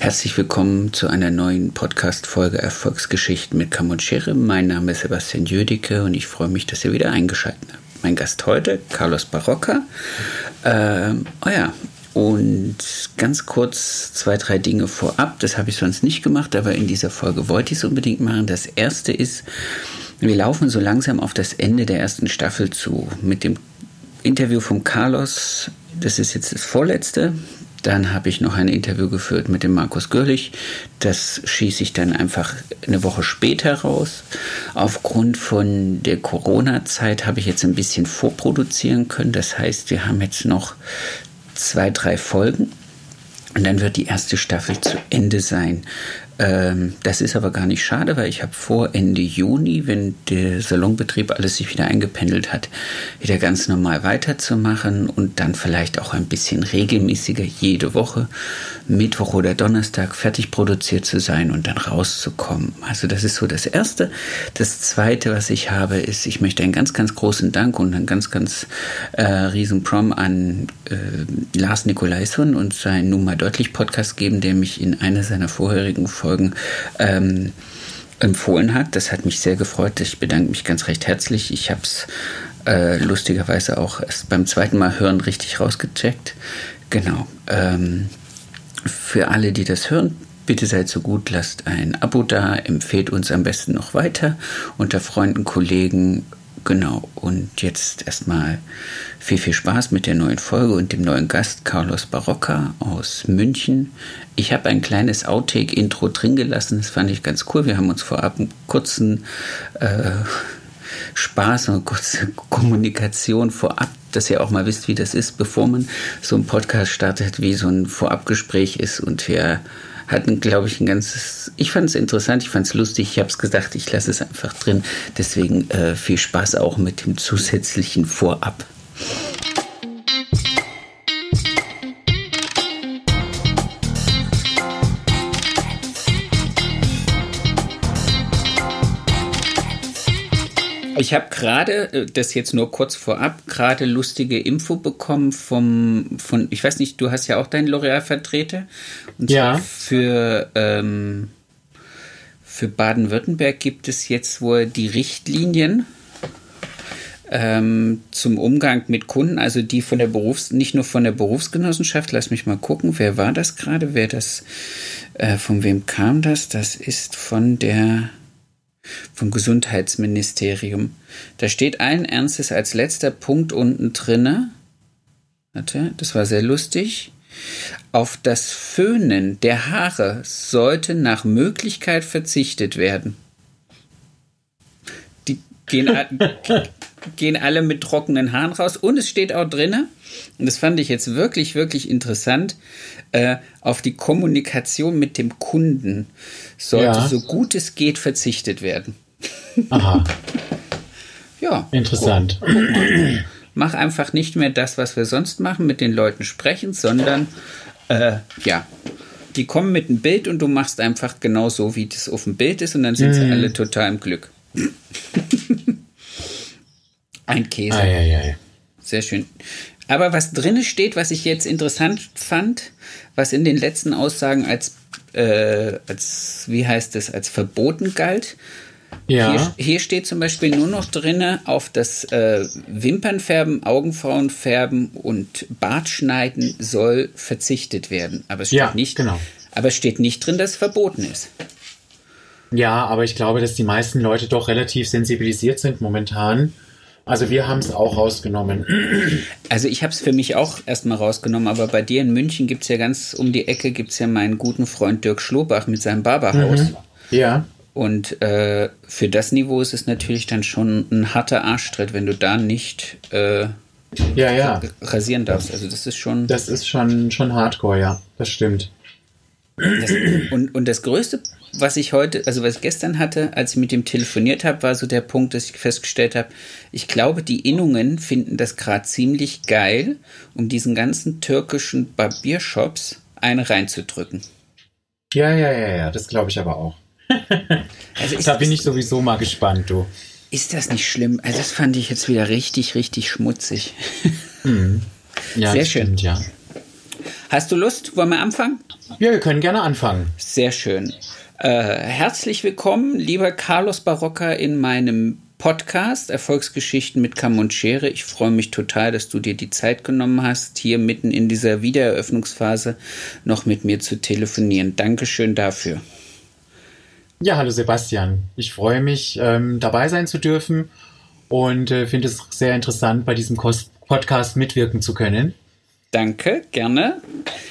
Herzlich willkommen zu einer neuen Podcast-Folge Erfolgsgeschichten mit Schere. Mein Name ist Sebastian Jüdicke und ich freue mich, dass ihr wieder eingeschaltet habt. Mein Gast heute, Carlos Barocca. Ähm, oh ja, und ganz kurz zwei, drei Dinge vorab. Das habe ich sonst nicht gemacht, aber in dieser Folge wollte ich es unbedingt machen. Das erste ist, wir laufen so langsam auf das Ende der ersten Staffel zu. Mit dem Interview von Carlos, das ist jetzt das vorletzte. Dann habe ich noch ein Interview geführt mit dem Markus Görlich. Das schieße ich dann einfach eine Woche später raus. Aufgrund von der Corona-Zeit habe ich jetzt ein bisschen vorproduzieren können. Das heißt, wir haben jetzt noch zwei, drei Folgen. Und dann wird die erste Staffel zu Ende sein. Ähm, das ist aber gar nicht schade, weil ich habe vor, Ende Juni, wenn der Salonbetrieb alles sich wieder eingependelt hat, wieder ganz normal weiterzumachen und dann vielleicht auch ein bisschen regelmäßiger jede Woche, Mittwoch oder Donnerstag fertig produziert zu sein und dann rauszukommen. Also das ist so das Erste. Das Zweite, was ich habe, ist, ich möchte einen ganz, ganz großen Dank und einen ganz, ganz äh, riesen Prom an äh, Lars Nikolaisen und seinen Nummer deutlich Podcast geben, der mich in einer seiner vorherigen Folgen Folgen ähm, empfohlen hat. Das hat mich sehr gefreut. Ich bedanke mich ganz recht herzlich. Ich habe es äh, lustigerweise auch erst beim zweiten Mal hören richtig rausgecheckt. Genau. Ähm, für alle, die das hören, bitte seid so gut, lasst ein Abo da, empfehlt uns am besten noch weiter unter Freunden, Kollegen Genau, und jetzt erstmal viel, viel Spaß mit der neuen Folge und dem neuen Gast Carlos Barocca aus München. Ich habe ein kleines Outtake-Intro drin gelassen, das fand ich ganz cool. Wir haben uns vorab einen kurzen äh, Spaß und kurze Kommunikation vorab, dass ihr auch mal wisst, wie das ist, bevor man so einen Podcast startet, wie so ein Vorabgespräch ist und wir hatten, glaube ich, ein ganzes. Ich fand es interessant, ich fand es lustig. Ich habe es gesagt, ich lasse es einfach drin. Deswegen äh, viel Spaß auch mit dem zusätzlichen Vorab. Ich habe gerade, äh, das jetzt nur kurz vorab, gerade lustige Info bekommen vom, von, ich weiß nicht, du hast ja auch deinen L'Oreal-Vertreter. Und ja. zwar für, ähm, für Baden-Württemberg gibt es jetzt wohl die Richtlinien ähm, zum Umgang mit Kunden, also die von der Berufs-, nicht nur von der Berufsgenossenschaft, lass mich mal gucken, wer war das gerade, wer das, äh, von wem kam das? Das ist von der, vom Gesundheitsministerium. Da steht allen Ernstes als letzter Punkt unten drinne. Warte, das war sehr lustig. Auf das Föhnen der Haare sollte nach Möglichkeit verzichtet werden. Die gehen, gehen alle mit trockenen Haaren raus. Und es steht auch drinne, und das fand ich jetzt wirklich, wirklich interessant, äh, auf die Kommunikation mit dem Kunden sollte ja. so gut es geht verzichtet werden. Aha. ja. Interessant. Guck, guck Mach einfach nicht mehr das, was wir sonst machen, mit den Leuten sprechen, sondern äh, ja, die kommen mit einem Bild und du machst einfach genau so, wie das auf dem Bild ist und dann sind mm. sie mhm. alle total im Glück. Ein Käse. Ei, ei, ei. Sehr schön. Aber was drin steht, was ich jetzt interessant fand, was in den letzten Aussagen als, äh, als wie heißt es, als verboten galt. Ja. Hier, hier steht zum Beispiel nur noch drin auf das äh, Wimpernfärben, Augenbrauenfärben und Bartschneiden soll verzichtet werden. Aber es steht ja, nicht, genau. aber es steht nicht drin, dass es verboten ist. Ja, aber ich glaube, dass die meisten Leute doch relativ sensibilisiert sind momentan also wir haben es auch rausgenommen. Also ich habe es für mich auch erstmal rausgenommen, aber bei dir in München gibt es ja ganz um die Ecke gibt es ja meinen guten Freund Dirk Schlobach mit seinem Barberhaus. Mhm. Ja. Und äh, für das Niveau ist es natürlich dann schon ein harter Arschtritt, wenn du da nicht äh, ja, ja. rasieren darfst. Also das ist schon. Das ist schon, schon hardcore, ja. Das stimmt. Das, und, und das größte was ich heute, also was ich gestern hatte, als ich mit dem telefoniert habe, war so der Punkt, dass ich festgestellt habe, ich glaube, die Innungen finden das gerade ziemlich geil, um diesen ganzen türkischen Barbiershops eine reinzudrücken. Ja, ja, ja, ja, das glaube ich aber auch. also da bin ich sowieso mal gespannt, du. Ist das nicht schlimm? Also das fand ich jetzt wieder richtig, richtig schmutzig. Mhm. Ja, Sehr schön. Stimmt, ja. Hast du Lust? Wollen wir anfangen? Ja, wir können gerne anfangen. Sehr schön. Äh, herzlich willkommen, lieber Carlos Barocca, in meinem Podcast Erfolgsgeschichten mit Kamm und Schere. Ich freue mich total, dass du dir die Zeit genommen hast, hier mitten in dieser Wiedereröffnungsphase noch mit mir zu telefonieren. Dankeschön dafür. Ja, hallo Sebastian. Ich freue mich, ähm, dabei sein zu dürfen und äh, finde es sehr interessant, bei diesem Podcast mitwirken zu können. Danke, gerne.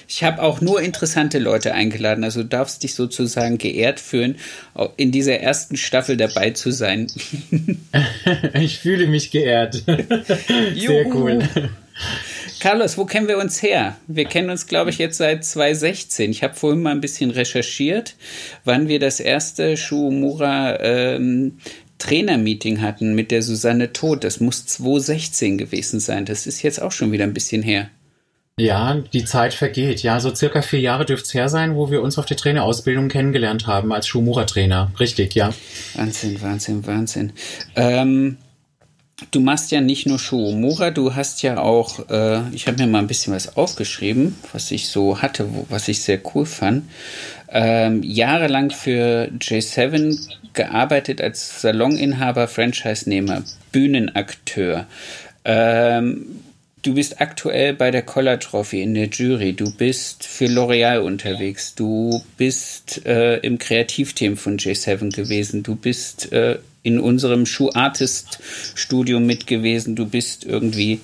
Ich habe auch nur interessante Leute eingeladen, also du darfst dich sozusagen geehrt fühlen, in dieser ersten Staffel dabei zu sein. ich fühle mich geehrt. Sehr cool. Carlos, wo kennen wir uns her? Wir kennen uns, glaube ich, jetzt seit 2016. Ich habe vorhin mal ein bisschen recherchiert, wann wir das erste Shuumura ähm, Trainermeeting hatten mit der Susanne Tod. Das muss 2016 gewesen sein. Das ist jetzt auch schon wieder ein bisschen her. Ja, die Zeit vergeht. Ja, so circa vier Jahre dürfte es her sein, wo wir uns auf der Trainerausbildung kennengelernt haben als Schuhmura-Trainer. Richtig, ja. Wahnsinn, Wahnsinn, Wahnsinn. Ähm, du machst ja nicht nur Schuhmura, du hast ja auch, äh, ich habe mir mal ein bisschen was aufgeschrieben, was ich so hatte, wo, was ich sehr cool fand. Ähm, jahrelang für J7 gearbeitet als Saloninhaber, Franchise-Nehmer, Bühnenakteur. Ähm, Du bist aktuell bei der Collar Trophy in der Jury. Du bist für L'Oreal unterwegs. Du bist äh, im Kreativteam von J7 gewesen. Du bist äh, in unserem Shoe Artist Studio mit gewesen. Du bist irgendwie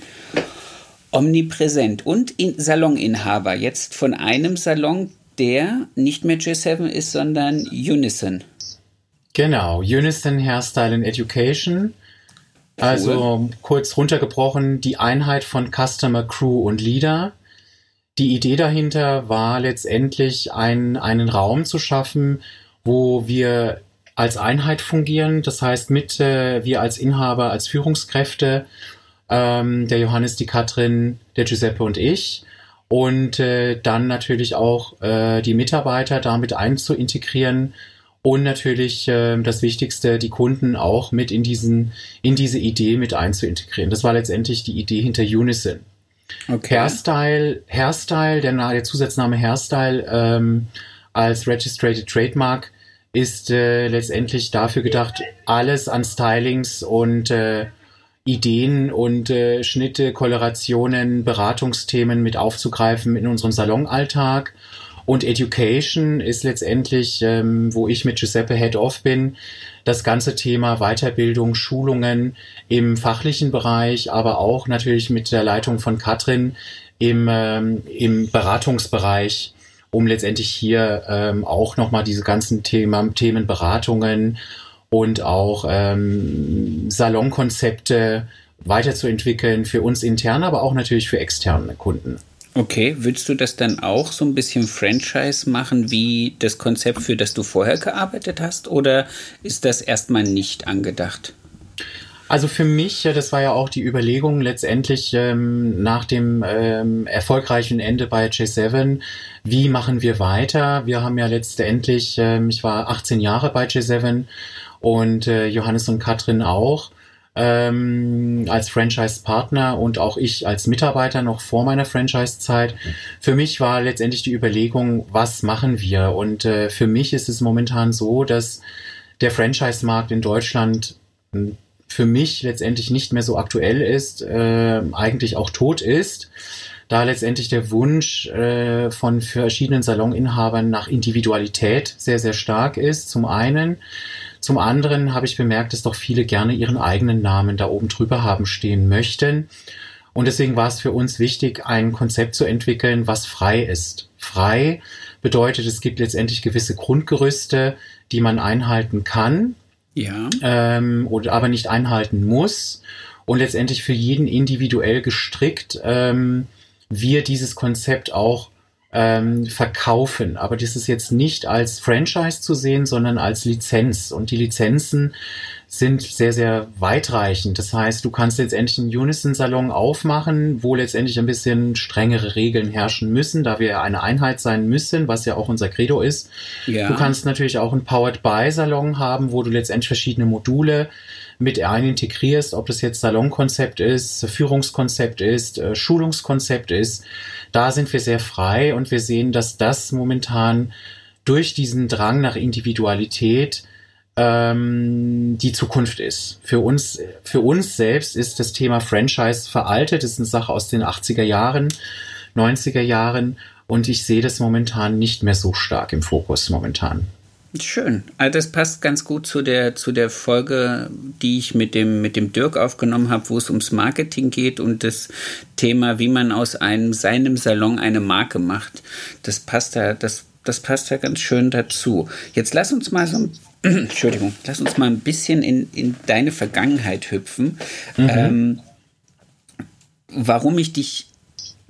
omnipräsent und in Saloninhaber. Jetzt von einem Salon, der nicht mehr J7 ist, sondern Unison. Genau, Unison Hairstyle and Education also kurz runtergebrochen, die Einheit von Customer, Crew und Leader. Die Idee dahinter war letztendlich ein, einen Raum zu schaffen, wo wir als Einheit fungieren. Das heißt, mit äh, wir als Inhaber, als Führungskräfte, ähm, der Johannes, die Katrin, der Giuseppe und ich. Und äh, dann natürlich auch äh, die Mitarbeiter damit einzuintegrieren, und natürlich äh, das Wichtigste, die Kunden auch mit in diesen, in diese Idee mit einzuintegrieren. Das war letztendlich die Idee hinter Unison. Okay. Hairstyle, Hairstyle, der, der Zusatzname Hairstyle ähm, als Registrated Trademark ist äh, letztendlich dafür gedacht, alles an Stylings und äh, Ideen und äh, Schnitte, Kolorationen, Beratungsthemen mit aufzugreifen in unserem Salonalltag und Education ist letztendlich, ähm, wo ich mit Giuseppe Head Off bin, das ganze Thema Weiterbildung, Schulungen im fachlichen Bereich, aber auch natürlich mit der Leitung von Katrin im, ähm, im Beratungsbereich, um letztendlich hier ähm, auch nochmal diese ganzen Thema, Themen Beratungen und auch ähm, Salonkonzepte weiterzuentwickeln für uns intern, aber auch natürlich für externe Kunden. Okay, willst du das dann auch so ein bisschen Franchise machen wie das Konzept, für das du vorher gearbeitet hast, oder ist das erstmal nicht angedacht? Also für mich, das war ja auch die Überlegung letztendlich ähm, nach dem ähm, erfolgreichen Ende bei J7, wie machen wir weiter? Wir haben ja letztendlich, ähm, ich war 18 Jahre bei J7 und äh, Johannes und Katrin auch ähm, als Franchise-Partner und auch ich als Mitarbeiter noch vor meiner Franchise-Zeit. Für mich war letztendlich die Überlegung, was machen wir? Und äh, für mich ist es momentan so, dass der Franchise-Markt in Deutschland hm, für mich letztendlich nicht mehr so aktuell ist, äh, eigentlich auch tot ist, da letztendlich der Wunsch äh, von verschiedenen Saloninhabern nach Individualität sehr, sehr stark ist, zum einen. Zum anderen habe ich bemerkt, dass doch viele gerne ihren eigenen Namen da oben drüber haben stehen möchten. Und deswegen war es für uns wichtig, ein Konzept zu entwickeln, was frei ist. Frei bedeutet, es gibt letztendlich gewisse Grundgerüste, die man einhalten kann, ja. ähm, oder aber nicht einhalten muss. Und letztendlich für jeden individuell gestrickt ähm, wir dieses Konzept auch ähm, verkaufen. Aber das ist jetzt nicht als Franchise zu sehen, sondern als Lizenz. Und die Lizenzen sind sehr, sehr weitreichend. Das heißt, du kannst letztendlich einen Unison-Salon aufmachen, wo letztendlich ein bisschen strengere Regeln herrschen müssen, da wir eine Einheit sein müssen, was ja auch unser Credo ist. Ja. Du kannst natürlich auch einen Powered-by-Salon haben, wo du letztendlich verschiedene Module mit ein integrierst, ob das jetzt Salonkonzept ist, Führungskonzept ist, äh, Schulungskonzept ist. Da sind wir sehr frei und wir sehen, dass das momentan durch diesen Drang nach Individualität ähm, die Zukunft ist. Für uns, für uns selbst ist das Thema Franchise veraltet. Das ist eine Sache aus den 80er Jahren, 90er Jahren. Und ich sehe das momentan nicht mehr so stark im Fokus momentan. Schön. Also das passt ganz gut zu der, zu der Folge, die ich mit dem, mit dem Dirk aufgenommen habe, wo es ums Marketing geht und das Thema, wie man aus einem, seinem Salon eine Marke macht. Das passt da, das, das passt da ganz schön dazu. Jetzt lass uns mal so ein Entschuldigung, lass uns mal ein bisschen in, in deine Vergangenheit hüpfen. Mhm. Ähm, warum ich dich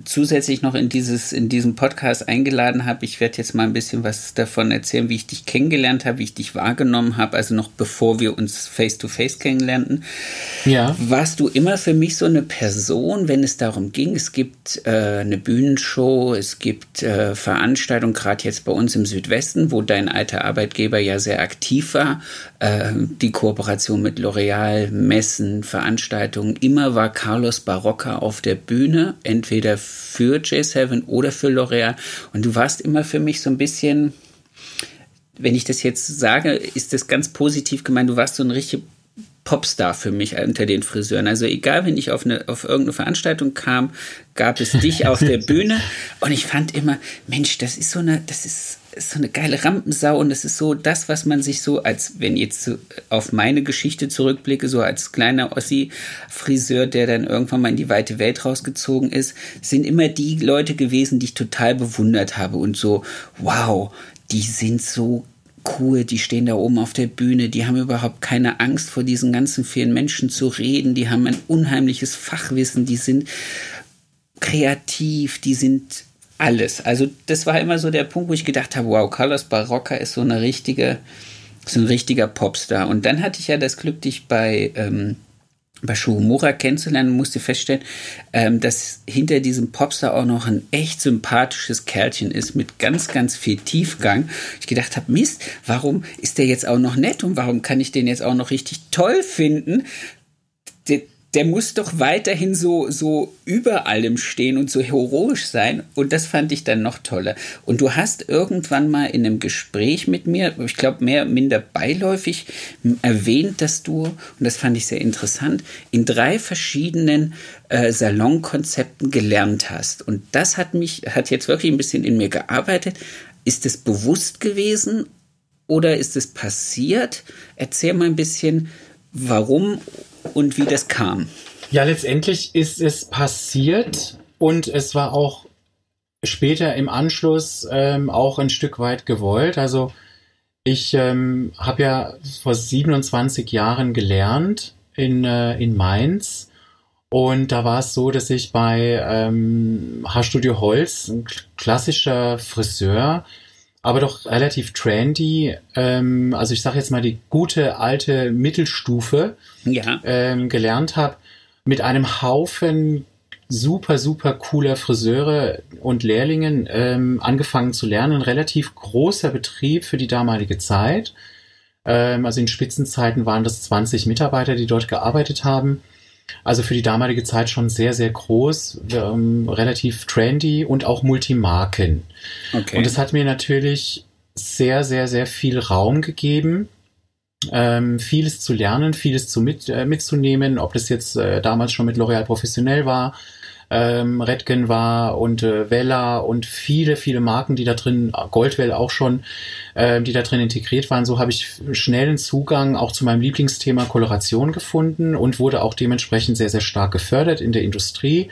zusätzlich noch in dieses in diesem Podcast eingeladen habe. Ich werde jetzt mal ein bisschen was davon erzählen, wie ich dich kennengelernt habe, wie ich dich wahrgenommen habe, also noch bevor wir uns face to face kennenlernten. Ja. Warst du immer für mich so eine Person, wenn es darum ging, es gibt äh, eine Bühnenshow, es gibt äh, Veranstaltungen, gerade jetzt bei uns im Südwesten, wo dein alter Arbeitgeber ja sehr aktiv war, äh, die Kooperation mit L'Oreal, Messen, Veranstaltungen, immer war Carlos Barocca auf der Bühne, entweder für J7 oder für L'Oreal. Und du warst immer für mich so ein bisschen, wenn ich das jetzt sage, ist das ganz positiv gemeint, du warst so ein richtig Popstar für mich unter den Friseuren. Also egal, wenn ich auf, eine, auf irgendeine Veranstaltung kam, gab es dich auf der Bühne und ich fand immer, Mensch, das ist so eine, das ist ist so eine geile Rampensau und es ist so das, was man sich so als, wenn jetzt so auf meine Geschichte zurückblicke, so als kleiner Ossi-Friseur, der dann irgendwann mal in die weite Welt rausgezogen ist, sind immer die Leute gewesen, die ich total bewundert habe und so, wow, die sind so cool, die stehen da oben auf der Bühne, die haben überhaupt keine Angst vor diesen ganzen vielen Menschen zu reden, die haben ein unheimliches Fachwissen, die sind kreativ, die sind alles. Also das war immer so der Punkt, wo ich gedacht habe, wow, Carlos Barocca ist so eine richtige, so ein richtiger Popstar. Und dann hatte ich ja das Glück, dich bei ähm, bei Shuhumura kennenzulernen musste feststellen, ähm, dass hinter diesem Popstar auch noch ein echt sympathisches Kerlchen ist mit ganz, ganz viel Tiefgang. Ich gedacht habe, Mist, warum ist der jetzt auch noch nett und warum kann ich den jetzt auch noch richtig toll finden? Der muss doch weiterhin so, so über allem stehen und so heroisch sein. Und das fand ich dann noch toller. Und du hast irgendwann mal in einem Gespräch mit mir, ich glaube mehr minder beiläufig, erwähnt, dass du, und das fand ich sehr interessant, in drei verschiedenen äh, Salonkonzepten gelernt hast. Und das hat mich, hat jetzt wirklich ein bisschen in mir gearbeitet. Ist es bewusst gewesen oder ist es passiert? Erzähl mal ein bisschen, warum und wie das kam. Ja, letztendlich ist es passiert und es war auch später im Anschluss ähm, auch ein Stück weit gewollt. Also ich ähm, habe ja vor 27 Jahren gelernt in, äh, in Mainz. Und da war es so, dass ich bei ähm, Haarstudio Holz, ein klassischer Friseur, aber doch relativ trendy. Ähm, also ich sage jetzt mal die gute alte Mittelstufe ja. ähm, gelernt habe mit einem Haufen super, super cooler Friseure und Lehrlingen ähm, angefangen zu lernen. Ein relativ großer Betrieb für die damalige Zeit. Ähm, also in Spitzenzeiten waren das 20 Mitarbeiter, die dort gearbeitet haben. Also für die damalige Zeit schon sehr, sehr groß, ähm, relativ trendy und auch Multimarken. Okay. Und es hat mir natürlich sehr, sehr, sehr viel Raum gegeben, ähm, vieles zu lernen, vieles zu mit, äh, mitzunehmen, ob das jetzt äh, damals schon mit L'Oréal professionell war, ähm, Redken war und äh, Vella und viele, viele Marken, die da drin, Goldwell auch schon, äh, die da drin integriert waren. So habe ich schnellen Zugang auch zu meinem Lieblingsthema Koloration gefunden und wurde auch dementsprechend sehr, sehr stark gefördert in der Industrie,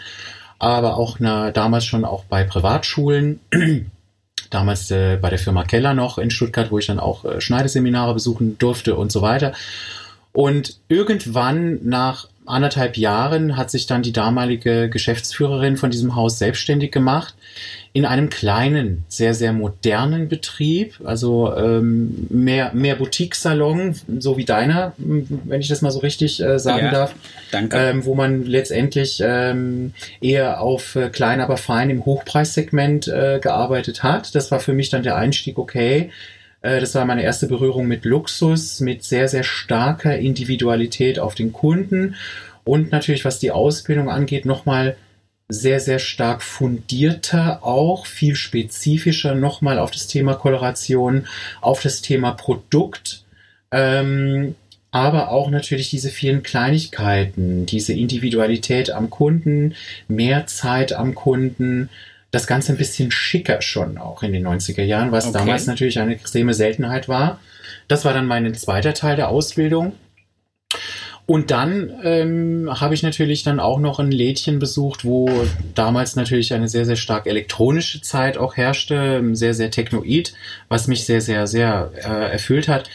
aber auch na, damals schon auch bei Privatschulen. damals äh, bei der Firma Keller noch in Stuttgart, wo ich dann auch äh, Schneideseminare besuchen durfte und so weiter. Und irgendwann nach anderthalb Jahren hat sich dann die damalige Geschäftsführerin von diesem Haus selbstständig gemacht in einem kleinen, sehr, sehr modernen Betrieb, also ähm, mehr, mehr Boutique-Salon, so wie deiner, wenn ich das mal so richtig äh, sagen ja, darf. Danke. Ähm, wo man letztendlich ähm, eher auf äh, klein, aber fein im Hochpreissegment äh, gearbeitet hat. Das war für mich dann der Einstieg, okay. Äh, das war meine erste Berührung mit Luxus, mit sehr, sehr starker Individualität auf den Kunden und natürlich, was die Ausbildung angeht, nochmal sehr, sehr stark fundierter auch, viel spezifischer nochmal auf das Thema Koloration, auf das Thema Produkt, ähm, aber auch natürlich diese vielen Kleinigkeiten, diese Individualität am Kunden, mehr Zeit am Kunden, das Ganze ein bisschen schicker schon auch in den 90er Jahren, was okay. damals natürlich eine extreme Seltenheit war. Das war dann mein zweiter Teil der Ausbildung. Und dann ähm, habe ich natürlich dann auch noch ein Lädchen besucht, wo damals natürlich eine sehr, sehr stark elektronische Zeit auch herrschte, sehr, sehr technoid, was mich sehr, sehr, sehr äh, erfüllt hat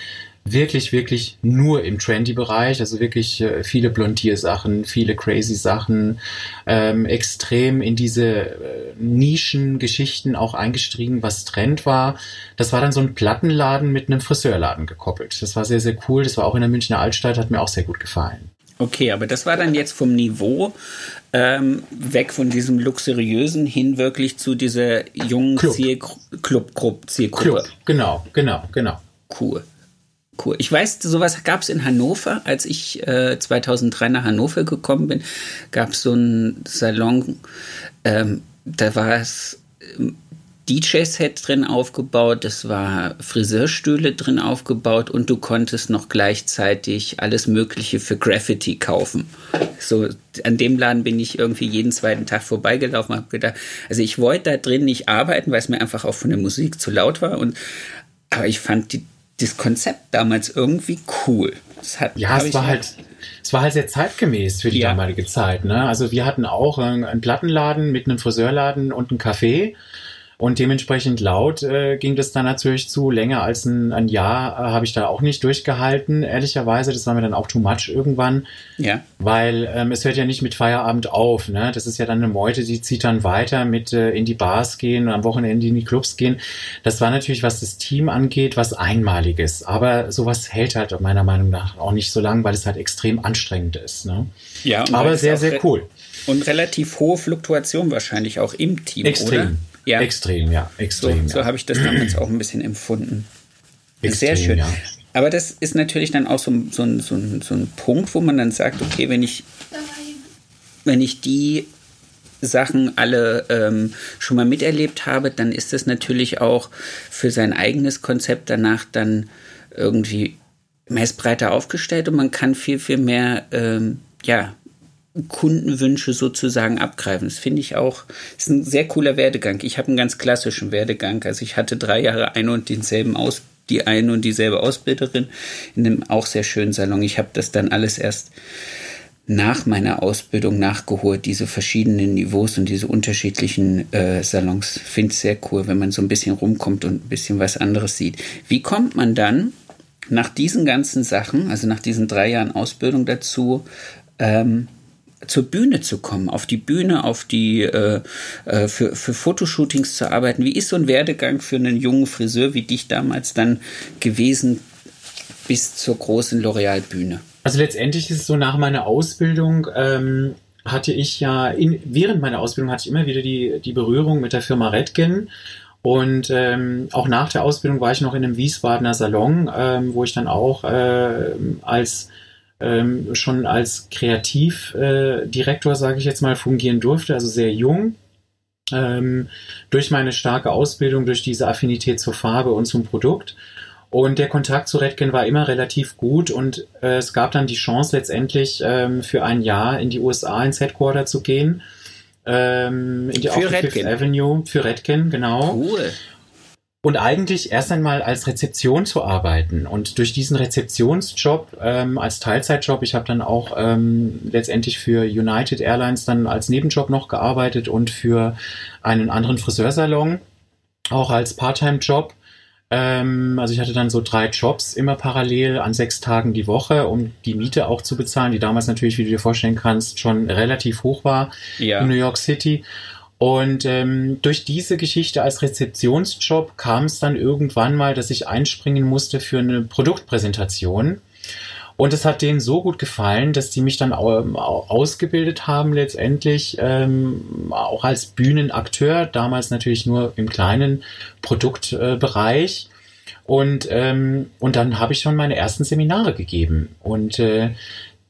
wirklich, wirklich nur im Trendy-Bereich, also wirklich äh, viele Blondiersachen, viele crazy Sachen, ähm, extrem in diese äh, Nischen-Geschichten auch eingestiegen, was Trend war. Das war dann so ein Plattenladen mit einem Friseurladen gekoppelt. Das war sehr, sehr cool. Das war auch in der Münchner Altstadt, hat mir auch sehr gut gefallen. Okay, aber das war dann jetzt vom Niveau ähm, weg von diesem luxuriösen hin wirklich zu dieser jungen Club. Zielgruppe. Club, genau, genau, genau. Cool. Cool. Ich weiß, sowas gab es in Hannover. Als ich äh, 2003 nach Hannover gekommen bin, gab es so einen Salon. Ähm, da war es ähm, DJ-Set drin aufgebaut, es war Friseurstühle drin aufgebaut und du konntest noch gleichzeitig alles Mögliche für Graffiti kaufen. So, an dem Laden bin ich irgendwie jeden zweiten Tag vorbeigelaufen, habe gedacht, also ich wollte da drin nicht arbeiten, weil es mir einfach auch von der Musik zu laut war und aber ich fand die das Konzept damals irgendwie cool. Hat, ja, es war halt, es war halt sehr zeitgemäß für die ja. damalige Zeit. Ne? Also wir hatten auch einen Plattenladen mit einem Friseurladen und einem Café und dementsprechend laut äh, ging das dann natürlich zu. Länger als ein, ein Jahr äh, habe ich da auch nicht durchgehalten, ehrlicherweise. Das war mir dann auch too much irgendwann. Ja. Weil ähm, es hört ja nicht mit Feierabend auf. Ne? Das ist ja dann eine Meute, die zieht dann weiter mit äh, in die Bars gehen und am Wochenende in die Clubs gehen. Das war natürlich, was das Team angeht, was Einmaliges. Aber sowas hält halt meiner Meinung nach auch nicht so lang, weil es halt extrem anstrengend ist. Ne? Ja, aber sehr, sehr cool. Und relativ hohe Fluktuation wahrscheinlich auch im Team, Extrem. oder? Ja. Extrem, ja. Extrem. So, so ja. habe ich das damals auch ein bisschen empfunden. Extrem, Sehr schön. Ja. Aber das ist natürlich dann auch so, so, so, so ein Punkt, wo man dann sagt, okay, wenn ich, wenn ich die Sachen alle ähm, schon mal miterlebt habe, dann ist das natürlich auch für sein eigenes Konzept danach dann irgendwie meist breiter aufgestellt und man kann viel, viel mehr ähm, ja, Kundenwünsche sozusagen abgreifen. Das finde ich auch, ist ein sehr cooler Werdegang. Ich habe einen ganz klassischen Werdegang. Also ich hatte drei Jahre ein und denselben Aus, die eine und dieselbe Ausbilderin in einem auch sehr schönen Salon. Ich habe das dann alles erst nach meiner Ausbildung nachgeholt, diese verschiedenen Niveaus und diese unterschiedlichen äh, Salons. Finde es sehr cool, wenn man so ein bisschen rumkommt und ein bisschen was anderes sieht. Wie kommt man dann nach diesen ganzen Sachen, also nach diesen drei Jahren Ausbildung dazu, ähm, zur Bühne zu kommen, auf die Bühne, auf die äh, äh, für, für Fotoshootings zu arbeiten. Wie ist so ein Werdegang für einen jungen Friseur wie dich damals dann gewesen bis zur großen L'Oreal-Bühne? Also letztendlich ist es so, nach meiner Ausbildung ähm, hatte ich ja, in, während meiner Ausbildung hatte ich immer wieder die, die Berührung mit der Firma Redken und ähm, auch nach der Ausbildung war ich noch in einem Wiesbadener Salon, ähm, wo ich dann auch äh, als ähm, schon als Kreativdirektor, äh, sage ich jetzt mal, fungieren durfte, also sehr jung. Ähm, durch meine starke Ausbildung, durch diese Affinität zur Farbe und zum Produkt. Und der Kontakt zu Redken war immer relativ gut und äh, es gab dann die Chance letztendlich ähm, für ein Jahr in die USA ins Headquarter zu gehen. Ähm, in die für Redken. Avenue für Redken, genau. Cool und eigentlich erst einmal als Rezeption zu arbeiten. Und durch diesen Rezeptionsjob ähm, als Teilzeitjob, ich habe dann auch ähm, letztendlich für United Airlines dann als Nebenjob noch gearbeitet und für einen anderen Friseursalon, auch als Part-Time-Job. Ähm, also ich hatte dann so drei Jobs immer parallel an sechs Tagen die Woche, um die Miete auch zu bezahlen, die damals natürlich, wie du dir vorstellen kannst, schon relativ hoch war ja. in New York City. Und ähm, durch diese Geschichte als Rezeptionsjob kam es dann irgendwann mal, dass ich einspringen musste für eine Produktpräsentation. Und es hat denen so gut gefallen, dass die mich dann ausgebildet haben letztendlich ähm, auch als Bühnenakteur, damals natürlich nur im kleinen Produktbereich. Und, ähm, und dann habe ich schon meine ersten Seminare gegeben. Und äh,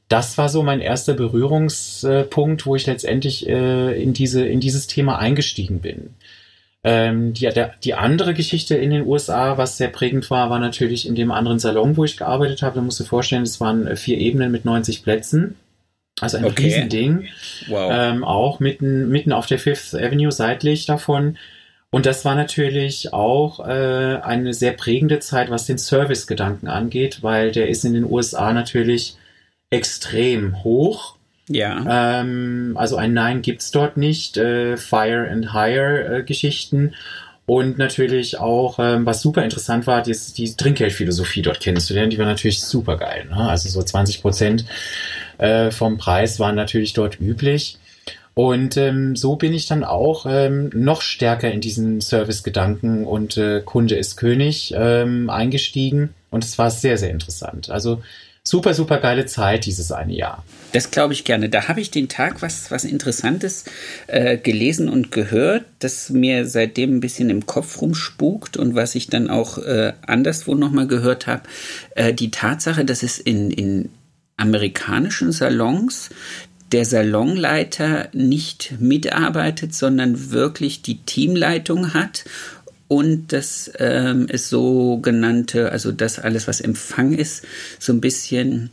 das war so mein erster Berührungspunkt, wo ich letztendlich äh, in, diese, in dieses Thema eingestiegen bin. Ähm, die, der, die andere Geschichte in den USA, was sehr prägend war, war natürlich in dem anderen Salon, wo ich gearbeitet habe. Da musst du dir vorstellen, es waren äh, vier Ebenen mit 90 Plätzen. Also ein okay. Riesending. Wow. Ähm, auch mitten, mitten auf der Fifth Avenue seitlich davon. Und das war natürlich auch äh, eine sehr prägende Zeit, was den Service-Gedanken angeht, weil der ist in den USA natürlich extrem hoch. Ja. Ähm, also ein Nein gibt's dort nicht. Äh, Fire and Hire äh, Geschichten. Und natürlich auch, ähm, was super interessant war, die, die Trinkgeldphilosophie dort kennenzulernen. Die war natürlich super geil. Ne? Also so 20 Prozent äh, vom Preis waren natürlich dort üblich. Und ähm, so bin ich dann auch ähm, noch stärker in diesen Service-Gedanken und äh, Kunde ist König ähm, eingestiegen. Und es war sehr, sehr interessant. Also super, super geile Zeit dieses eine Jahr. Das glaube ich gerne. Da habe ich den Tag was, was Interessantes äh, gelesen und gehört, das mir seitdem ein bisschen im Kopf rumspukt und was ich dann auch äh, anderswo nochmal gehört habe. Äh, die Tatsache, dass es in, in amerikanischen Salons der Salonleiter nicht mitarbeitet, sondern wirklich die Teamleitung hat und das ähm, ist sogenannte, also das alles, was Empfang ist, so ein bisschen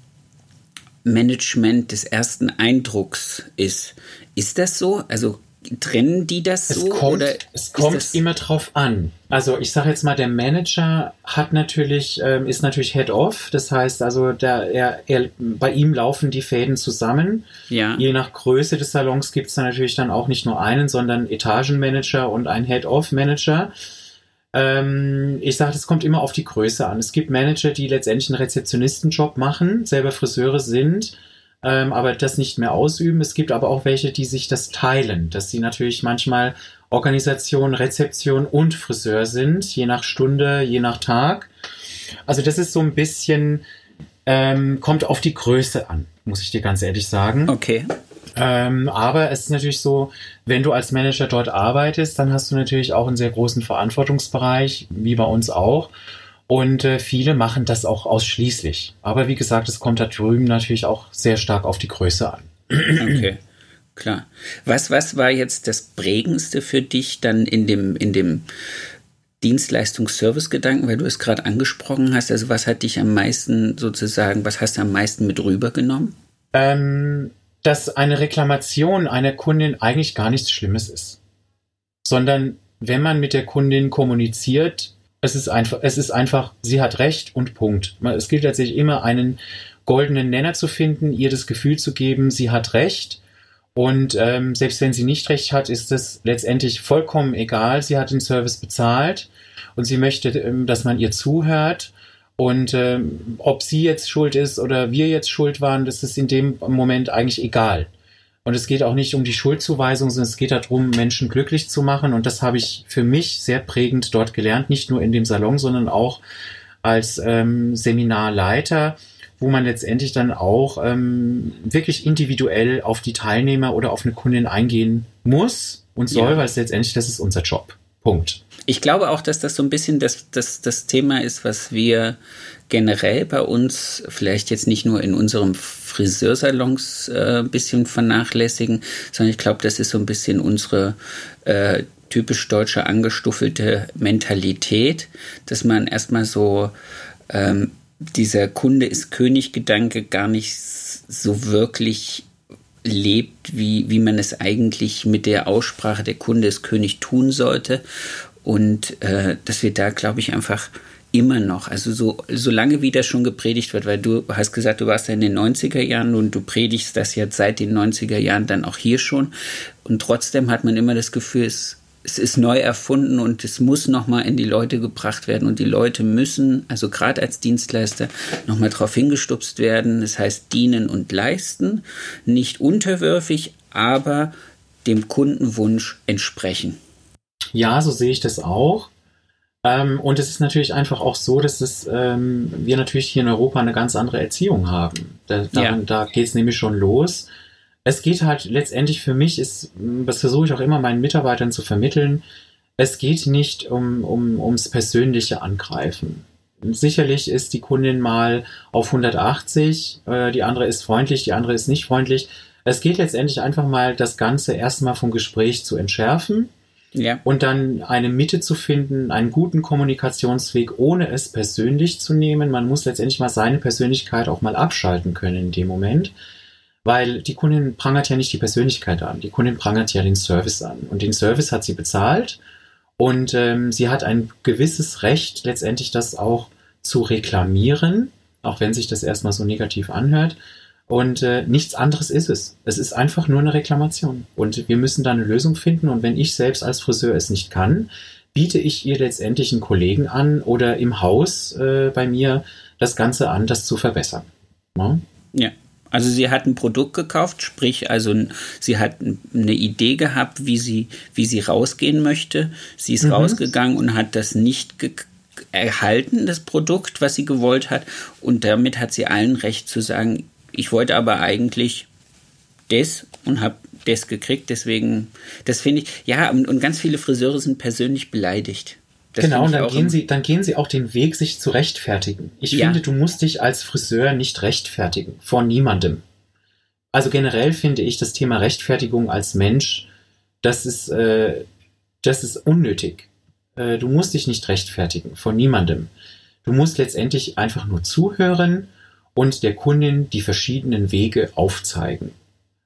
Management des ersten Eindrucks ist. Ist das so? Also trennen die das es so? Kommt, oder es kommt immer drauf an. Also ich sage jetzt mal, der Manager hat natürlich, ähm, ist natürlich Head Off. Das heißt also, der, er, er, bei ihm laufen die Fäden zusammen. Ja. Je nach Größe des Salons gibt es dann natürlich dann auch nicht nur einen, sondern Etagenmanager und ein Head Off Manager. Ähm, ich sage, es kommt immer auf die Größe an. Es gibt Manager, die letztendlich einen Rezeptionistenjob machen, selber Friseure sind, ähm, aber das nicht mehr ausüben. Es gibt aber auch welche, die sich das teilen, dass sie natürlich manchmal Organisation, Rezeption und Friseur sind, je nach Stunde, je nach Tag. Also das ist so ein bisschen, ähm, kommt auf die Größe an, muss ich dir ganz ehrlich sagen. Okay. Ähm, aber es ist natürlich so, wenn du als Manager dort arbeitest, dann hast du natürlich auch einen sehr großen Verantwortungsbereich, wie bei uns auch. Und äh, viele machen das auch ausschließlich. Aber wie gesagt, es kommt da drüben natürlich auch sehr stark auf die Größe an. Okay, klar. Was, was war jetzt das Prägendste für dich dann in dem, in dem Dienstleistungs-Service-Gedanken, weil du es gerade angesprochen hast? Also was hat dich am meisten sozusagen, was hast du am meisten mit rübergenommen? Ähm, dass eine Reklamation einer Kundin eigentlich gar nichts Schlimmes ist. Sondern wenn man mit der Kundin kommuniziert, es ist einfach, es ist einfach, sie hat recht und Punkt. Es gilt tatsächlich immer einen goldenen Nenner zu finden, ihr das Gefühl zu geben, sie hat recht. Und ähm, selbst wenn sie nicht recht hat, ist es letztendlich vollkommen egal. Sie hat den Service bezahlt und sie möchte, ähm, dass man ihr zuhört und ähm, ob sie jetzt schuld ist oder wir jetzt schuld waren, das ist in dem Moment eigentlich egal. Und es geht auch nicht um die Schuldzuweisung, sondern es geht darum, Menschen glücklich zu machen. Und das habe ich für mich sehr prägend dort gelernt, nicht nur in dem Salon, sondern auch als ähm, Seminarleiter, wo man letztendlich dann auch ähm, wirklich individuell auf die Teilnehmer oder auf eine Kundin eingehen muss und soll, ja. weil es letztendlich, das ist unser Job. Punkt. Ich glaube auch, dass das so ein bisschen das, das, das Thema ist, was wir generell bei uns, vielleicht jetzt nicht nur in unserem Friseursalons äh, ein bisschen vernachlässigen, sondern ich glaube, das ist so ein bisschen unsere äh, typisch deutsche angestuffelte Mentalität, dass man erstmal so ähm, dieser Kunde ist König-Gedanke gar nicht so wirklich lebt, wie, wie man es eigentlich mit der Aussprache der Kunde ist König tun sollte. Und äh, dass wir da, glaube ich, einfach immer noch, also so, so lange wie das schon gepredigt wird, weil du hast gesagt, du warst ja in den 90er Jahren und du predigst das jetzt seit den 90er Jahren dann auch hier schon. Und trotzdem hat man immer das Gefühl, es es ist neu erfunden und es muss nochmal in die Leute gebracht werden und die Leute müssen, also gerade als Dienstleister, nochmal darauf hingestupst werden. Das heißt dienen und leisten, nicht unterwürfig, aber dem Kundenwunsch entsprechen. Ja, so sehe ich das auch. Ähm, und es ist natürlich einfach auch so, dass es, ähm, wir natürlich hier in Europa eine ganz andere Erziehung haben. Da, ja. da geht es nämlich schon los. Es geht halt letztendlich für mich, ist, das versuche ich auch immer meinen Mitarbeitern zu vermitteln, es geht nicht um, um, ums persönliche Angreifen. Sicherlich ist die Kundin mal auf 180, äh, die andere ist freundlich, die andere ist nicht freundlich. Es geht letztendlich einfach mal, das Ganze erstmal vom Gespräch zu entschärfen ja. Und dann eine Mitte zu finden, einen guten Kommunikationsweg, ohne es persönlich zu nehmen. Man muss letztendlich mal seine Persönlichkeit auch mal abschalten können in dem Moment. Weil die Kundin prangert ja nicht die Persönlichkeit an, die Kundin prangert ja den Service an. Und den Service hat sie bezahlt und ähm, sie hat ein gewisses Recht, letztendlich das auch zu reklamieren, auch wenn sich das erstmal so negativ anhört. Und äh, nichts anderes ist es. Es ist einfach nur eine Reklamation. Und wir müssen da eine Lösung finden. Und wenn ich selbst als Friseur es nicht kann, biete ich ihr letztendlich einen Kollegen an oder im Haus äh, bei mir das Ganze an, das zu verbessern. Ja? ja. Also sie hat ein Produkt gekauft, sprich also sie hat eine Idee gehabt, wie sie wie sie rausgehen möchte. Sie ist mhm. rausgegangen und hat das nicht erhalten, das Produkt, was sie gewollt hat. Und damit hat sie allen Recht zu sagen, ich wollte aber eigentlich das und habe das gekriegt. Deswegen, das finde ich, ja, und, und, ganz viele Friseure sind persönlich beleidigt. Das genau, und dann gehen, sie, dann gehen sie auch den Weg, sich zu rechtfertigen. Ich ja. finde, du musst dich als Friseur nicht rechtfertigen. Vor niemandem. Also generell finde ich das Thema Rechtfertigung als Mensch, das ist, äh, das ist unnötig. Äh, du musst dich nicht rechtfertigen. Vor niemandem. Du musst letztendlich einfach nur zuhören und der Kundin die verschiedenen Wege aufzeigen.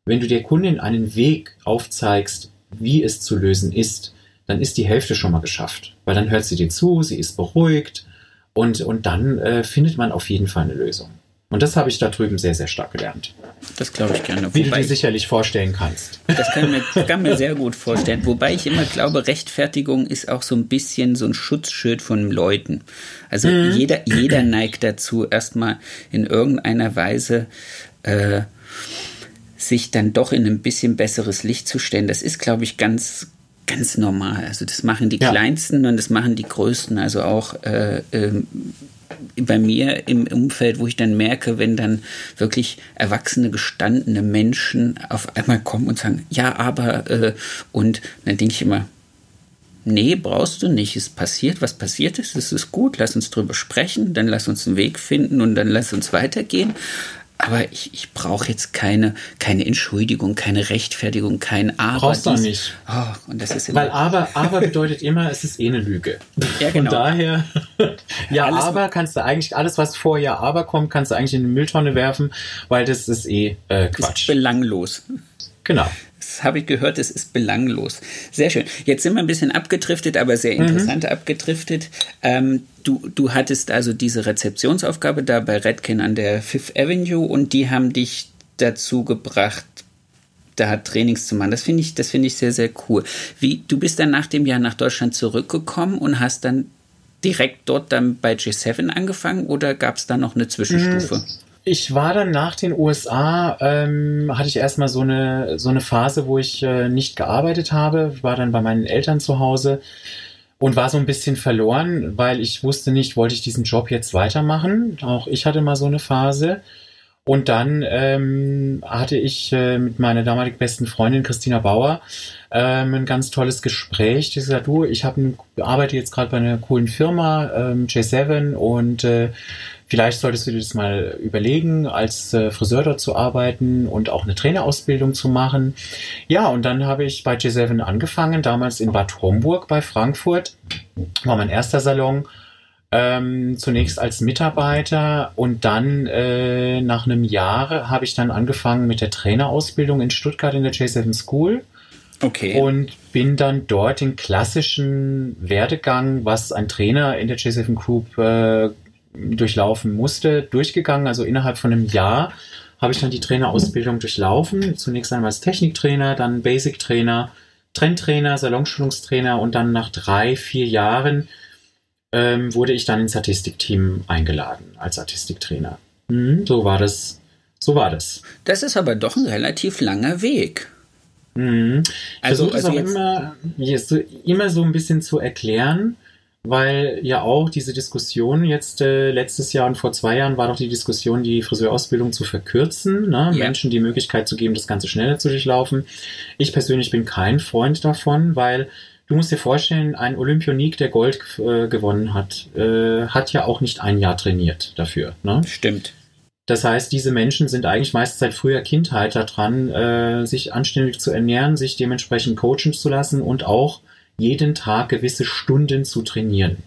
Wenn du der Kundin einen Weg aufzeigst, wie es zu lösen ist, dann ist die Hälfte schon mal geschafft. Weil dann hört sie dir zu, sie ist beruhigt und, und dann äh, findet man auf jeden Fall eine Lösung. Und das habe ich da drüben sehr, sehr stark gelernt. Das glaube ich gerne. Wie Wobei du dir sicherlich vorstellen kannst. Das kann mir, kann mir sehr gut vorstellen. Wobei ich immer glaube, Rechtfertigung ist auch so ein bisschen so ein Schutzschild von Leuten. Also mhm. jeder, jeder neigt dazu, erstmal in irgendeiner Weise äh, sich dann doch in ein bisschen besseres Licht zu stellen. Das ist, glaube ich, ganz, ganz normal. Also das machen die ja. Kleinsten und das machen die Größten. Also auch äh, äh, bei mir im Umfeld, wo ich dann merke, wenn dann wirklich erwachsene, gestandene Menschen auf einmal kommen und sagen, ja, aber, äh, und dann denke ich immer, nee, brauchst du nicht. Es passiert, was passiert ist, es ist gut, lass uns drüber sprechen, dann lass uns einen Weg finden und dann lass uns weitergehen. Aber ich, ich brauche jetzt keine, keine Entschuldigung, keine Rechtfertigung, kein Aber. Brauchst du nicht. Oh, und das ist Weil Aber, Aber bedeutet immer, es ist eh eine Lüge. Ja, genau. Von daher, ja, alles, Aber kannst du eigentlich, alles was vor Ja, Aber kommt, kannst du eigentlich in die Mülltonne werfen, weil das ist eh äh, Quatsch. Ist belanglos. Genau. Das habe ich gehört, es ist belanglos. Sehr schön. Jetzt sind wir ein bisschen abgedriftet, aber sehr mhm. interessant mhm. abgedriftet. Ähm, du, du hattest also diese Rezeptionsaufgabe da bei Redkin an der Fifth Avenue und die haben dich dazu gebracht, da Trainings zu machen. Das finde ich, das finde ich sehr, sehr cool. Wie, du bist dann nach dem Jahr nach Deutschland zurückgekommen und hast dann direkt dort dann bei G7 angefangen oder gab es da noch eine Zwischenstufe? Ich war dann nach den USA, ähm, hatte ich erstmal so eine, so eine Phase, wo ich äh, nicht gearbeitet habe, war dann bei meinen Eltern zu Hause und war so ein bisschen verloren, weil ich wusste nicht, wollte ich diesen Job jetzt weitermachen. Auch ich hatte mal so eine Phase. Und dann ähm, hatte ich äh, mit meiner damaligen besten Freundin Christina Bauer ähm, ein ganz tolles Gespräch. Die gesagt, du, ich habe arbeite jetzt gerade bei einer coolen Firma, ähm, J7, und äh, Vielleicht solltest du dir das mal überlegen, als äh, Friseur dort zu arbeiten und auch eine Trainerausbildung zu machen. Ja, und dann habe ich bei G7 angefangen, damals in Bad Homburg bei Frankfurt. War mein erster Salon. Ähm, zunächst als Mitarbeiter und dann äh, nach einem Jahr habe ich dann angefangen mit der Trainerausbildung in Stuttgart in der J7 School. Okay. Und bin dann dort den klassischen Werdegang, was ein Trainer in der J7 Group äh, durchlaufen musste, durchgegangen. Also innerhalb von einem Jahr habe ich dann die Trainerausbildung durchlaufen. Zunächst einmal als Techniktrainer, dann Basic-Trainer, Trendtrainer, Salonschulungstrainer und dann nach drei, vier Jahren ähm, wurde ich dann ins Statistikteam eingeladen als Statistiktrainer. Mhm, so war das. So war das. Das ist aber doch ein relativ langer Weg. Mhm. Also, also auch immer, immer so ein bisschen zu erklären, weil ja auch diese Diskussion jetzt äh, letztes Jahr und vor zwei Jahren war doch die Diskussion, die Friseurausbildung zu verkürzen, ne? ja. Menschen die Möglichkeit zu geben, das Ganze schneller zu durchlaufen. Ich persönlich bin kein Freund davon, weil du musst dir vorstellen, ein Olympionik, der Gold äh, gewonnen hat, äh, hat ja auch nicht ein Jahr trainiert dafür. Ne? Stimmt. Das heißt, diese Menschen sind eigentlich meist seit früher Kindheit daran, äh, sich anständig zu ernähren, sich dementsprechend coachen zu lassen und auch jeden Tag gewisse Stunden zu trainieren.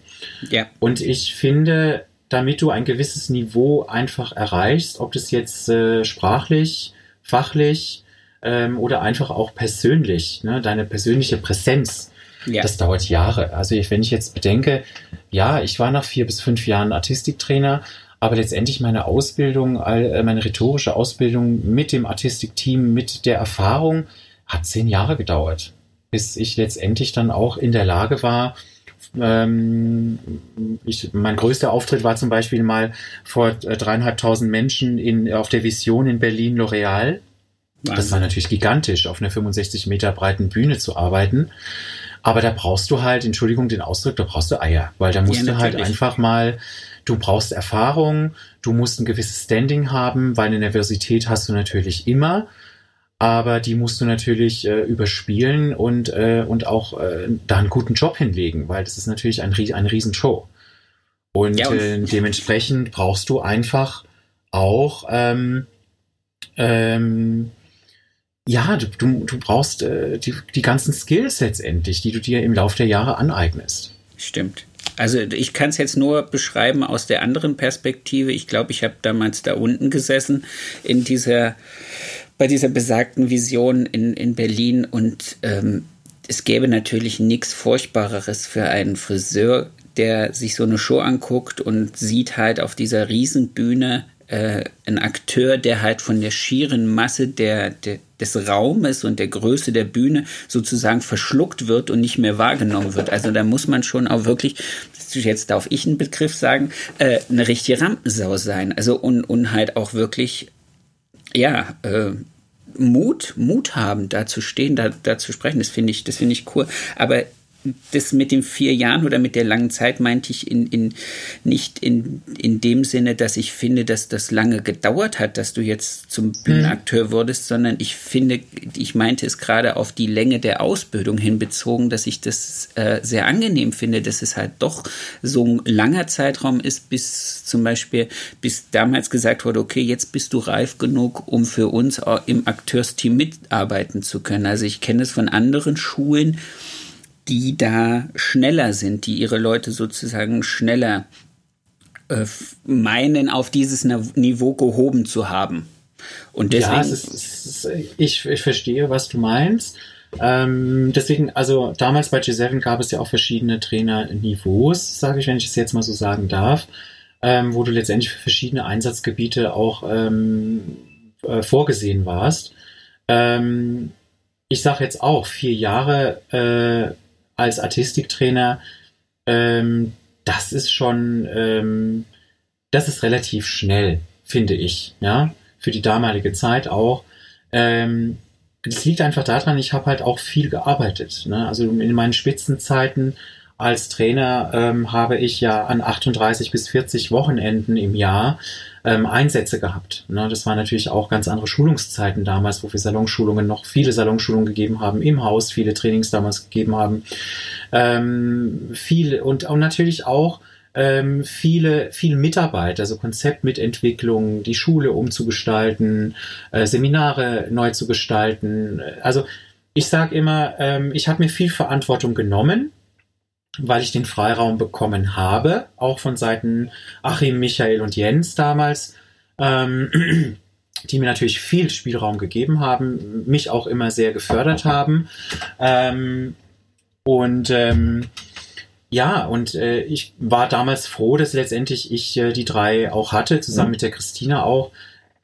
Ja. Und ich finde, damit du ein gewisses Niveau einfach erreichst, ob das jetzt äh, sprachlich, fachlich ähm, oder einfach auch persönlich, ne, deine persönliche Präsenz, ja. das dauert Jahre. Also ich, wenn ich jetzt bedenke, ja, ich war nach vier bis fünf Jahren Artistiktrainer, aber letztendlich meine Ausbildung, äh, meine rhetorische Ausbildung mit dem Artistikteam, mit der Erfahrung, hat zehn Jahre gedauert bis ich letztendlich dann auch in der Lage war, ähm, ich, mein größter Auftritt war zum Beispiel mal vor äh, dreieinhalbtausend Menschen in, auf der Vision in Berlin L'Oreal. Das war natürlich gigantisch, auf einer 65 Meter breiten Bühne zu arbeiten. Aber da brauchst du halt, Entschuldigung den Ausdruck, da brauchst du Eier, weil da musst ja, du halt einfach mal, du brauchst Erfahrung, du musst ein gewisses Standing haben, weil eine Nervosität hast du natürlich immer aber die musst du natürlich äh, überspielen und, äh, und auch äh, da einen guten Job hinlegen, weil das ist natürlich ein, eine Riesenshow. Und, ja, und äh, dementsprechend brauchst du einfach auch ähm, ähm, ja, du, du, du brauchst äh, die, die ganzen Skills letztendlich, die du dir im Laufe der Jahre aneignest. Stimmt. Also ich kann es jetzt nur beschreiben aus der anderen Perspektive. Ich glaube, ich habe damals da unten gesessen in dieser bei dieser besagten Vision in, in Berlin und ähm, es gäbe natürlich nichts Furchtbareres für einen Friseur, der sich so eine Show anguckt und sieht halt auf dieser Riesenbühne äh, einen Akteur, der halt von der schieren Masse der, der, des Raumes und der Größe der Bühne sozusagen verschluckt wird und nicht mehr wahrgenommen wird. Also da muss man schon auch wirklich, jetzt darf ich einen Begriff sagen, äh, eine richtige Rampensau sein. Also und, und halt auch wirklich ja, äh, Mut, Mut haben, da zu stehen, da, da zu sprechen, das finde ich, das finde ich cool. Aber das mit den vier Jahren oder mit der langen Zeit meinte ich in, in, nicht in, in dem Sinne, dass ich finde, dass das lange gedauert hat, dass du jetzt zum Bühnenakteur wurdest, sondern ich finde, ich meinte es gerade auf die Länge der Ausbildung hin bezogen, dass ich das äh, sehr angenehm finde, dass es halt doch so ein langer Zeitraum ist, bis zum Beispiel, bis damals gesagt wurde, okay, jetzt bist du reif genug, um für uns im Akteursteam mitarbeiten zu können. Also ich kenne es von anderen Schulen, die da schneller sind, die ihre Leute sozusagen schneller äh, meinen, auf dieses Niveau gehoben zu haben. Und deswegen. Ja, ist, ist, ich, ich verstehe, was du meinst. Ähm, deswegen, also damals bei G7 gab es ja auch verschiedene Trainerniveaus, sage ich, wenn ich es jetzt mal so sagen darf, ähm, wo du letztendlich für verschiedene Einsatzgebiete auch ähm, äh, vorgesehen warst. Ähm, ich sage jetzt auch, vier Jahre äh, als Artistiktrainer, ähm, das ist schon, ähm, das ist relativ schnell, finde ich, ja, für die damalige Zeit auch. Ähm, das liegt einfach daran, ich habe halt auch viel gearbeitet. Ne? Also in meinen Spitzenzeiten als Trainer ähm, habe ich ja an 38 bis 40 Wochenenden im Jahr ähm, Einsätze gehabt. Ne? Das waren natürlich auch ganz andere Schulungszeiten damals, wo wir Salonschulungen noch viele Salonschulungen gegeben haben im Haus, viele Trainings damals gegeben haben. Ähm, viele und, und natürlich auch ähm, viele, viel Mitarbeit, also Konzeptmitentwicklung, die Schule umzugestalten, äh, Seminare neu zu gestalten. Also ich sage immer, ähm, ich habe mir viel Verantwortung genommen weil ich den Freiraum bekommen habe, auch von Seiten Achim, Michael und Jens damals, ähm, die mir natürlich viel Spielraum gegeben haben, mich auch immer sehr gefördert haben. Ähm, und ähm, ja, und äh, ich war damals froh, dass letztendlich ich äh, die drei auch hatte, zusammen mhm. mit der Christina auch,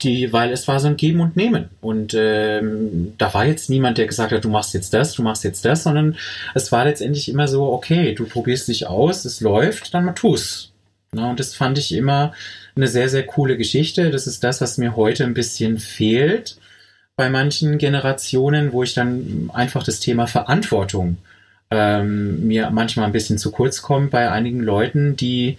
die, weil es war so ein Geben und Nehmen. Und ähm, da war jetzt niemand, der gesagt hat, du machst jetzt das, du machst jetzt das, sondern es war letztendlich immer so, okay, du probierst dich aus, es läuft, dann mal tu's. Na, und das fand ich immer eine sehr, sehr coole Geschichte. Das ist das, was mir heute ein bisschen fehlt bei manchen Generationen, wo ich dann einfach das Thema Verantwortung ähm, mir manchmal ein bisschen zu kurz kommt bei einigen Leuten, die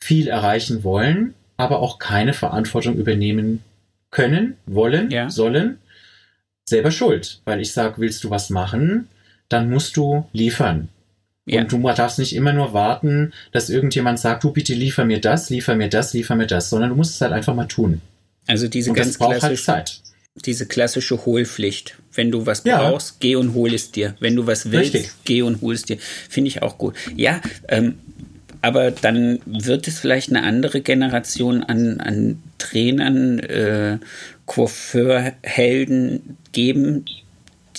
viel erreichen wollen, aber auch keine Verantwortung übernehmen können, wollen, ja. sollen, selber schuld. Weil ich sage, willst du was machen, dann musst du liefern. Ja. Und du darfst nicht immer nur warten, dass irgendjemand sagt, du bitte liefer mir das, liefer mir das, liefer mir das, sondern du musst es halt einfach mal tun. Also diese und ganz halt klassische, halt diese klassische Hohlpflicht. Wenn du was ja. brauchst, geh und hol es dir. Wenn du was willst, Richtig. geh und hol es dir. Finde ich auch gut. Ja, ähm, aber dann wird es vielleicht eine andere Generation an, an Trainern, äh, Coiffeurhelden geben,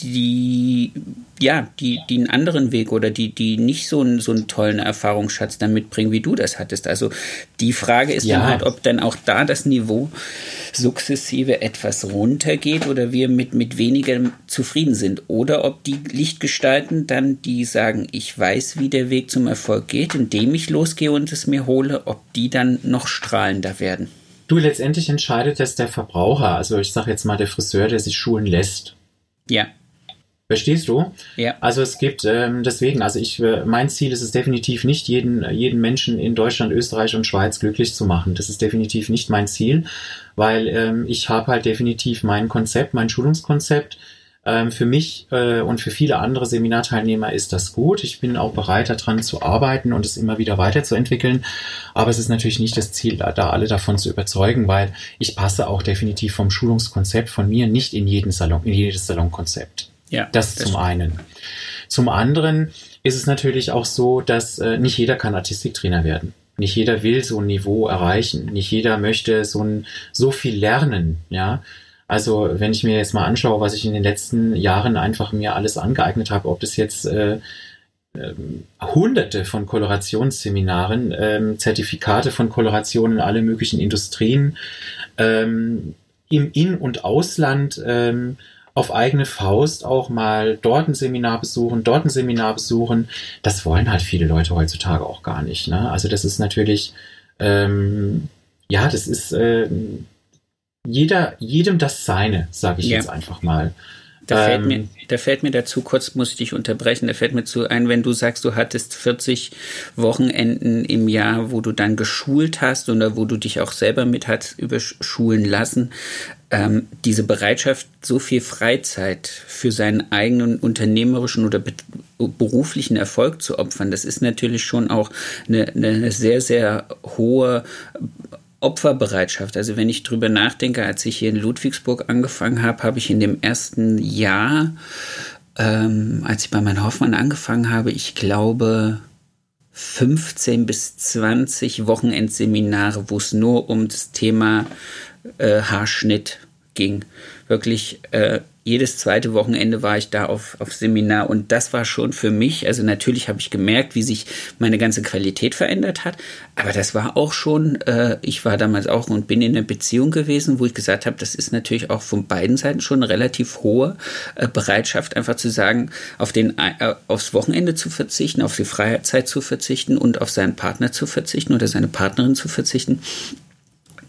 die ja, die, die einen anderen Weg oder die, die nicht so einen, so einen tollen Erfahrungsschatz dann mitbringen, wie du das hattest. Also die Frage ist ja. dann halt, ob dann auch da das Niveau sukzessive etwas runtergeht oder wir mit, mit weniger zufrieden sind. Oder ob die Lichtgestalten dann, die sagen, ich weiß, wie der Weg zum Erfolg geht, indem ich losgehe und es mir hole, ob die dann noch strahlender werden. Du, letztendlich entscheidet das der Verbraucher, also ich sage jetzt mal der Friseur, der sich schulen lässt. Ja. Verstehst du? Ja. Also es gibt ähm, deswegen, also ich, äh, mein Ziel ist es definitiv nicht, jeden, jeden Menschen in Deutschland, Österreich und Schweiz glücklich zu machen. Das ist definitiv nicht mein Ziel, weil ähm, ich habe halt definitiv mein Konzept, mein Schulungskonzept. Ähm, für mich äh, und für viele andere Seminarteilnehmer ist das gut. Ich bin auch bereit, daran zu arbeiten und es immer wieder weiterzuentwickeln. Aber es ist natürlich nicht das Ziel, da alle davon zu überzeugen, weil ich passe auch definitiv vom Schulungskonzept von mir nicht in jeden Salon, in jedes Salonkonzept. Ja, das, das zum einen. Zum anderen ist es natürlich auch so, dass äh, nicht jeder kann Artistiktrainer werden. Nicht jeder will so ein Niveau erreichen. Nicht jeder möchte so ein, so viel lernen, ja. Also, wenn ich mir jetzt mal anschaue, was ich in den letzten Jahren einfach mir alles angeeignet habe, ob das jetzt äh, äh, hunderte von Kolorationsseminaren, äh, Zertifikate von Koloration in alle möglichen Industrien, ähm, im In- und Ausland, ähm, auf eigene Faust auch mal dort ein Seminar besuchen, dort ein Seminar besuchen. Das wollen halt viele Leute heutzutage auch gar nicht. Ne? Also das ist natürlich, ähm, ja, das ist äh, jeder, jedem das Seine, sage ich ja. jetzt einfach mal. Da fällt, mir, ähm, da fällt mir dazu, kurz muss ich dich unterbrechen, da fällt mir zu ein, wenn du sagst, du hattest 40 Wochenenden im Jahr, wo du dann geschult hast oder wo du dich auch selber mit hast überschulen lassen, ähm, diese Bereitschaft, so viel Freizeit für seinen eigenen unternehmerischen oder beruflichen Erfolg zu opfern, das ist natürlich schon auch eine, eine sehr, sehr hohe Opferbereitschaft. Also wenn ich drüber nachdenke, als ich hier in Ludwigsburg angefangen habe, habe ich in dem ersten Jahr, ähm, als ich bei meinem Hoffmann angefangen habe, ich glaube 15 bis 20 Wochenendseminare, wo es nur um das Thema äh, Haarschnitt ging. Wirklich äh, jedes zweite Wochenende war ich da auf, auf Seminar und das war schon für mich, also natürlich habe ich gemerkt, wie sich meine ganze Qualität verändert hat, aber das war auch schon, äh, ich war damals auch und bin in einer Beziehung gewesen, wo ich gesagt habe, das ist natürlich auch von beiden Seiten schon eine relativ hohe äh, Bereitschaft, einfach zu sagen, auf den, äh, aufs Wochenende zu verzichten, auf die Freizeit zu verzichten und auf seinen Partner zu verzichten oder seine Partnerin zu verzichten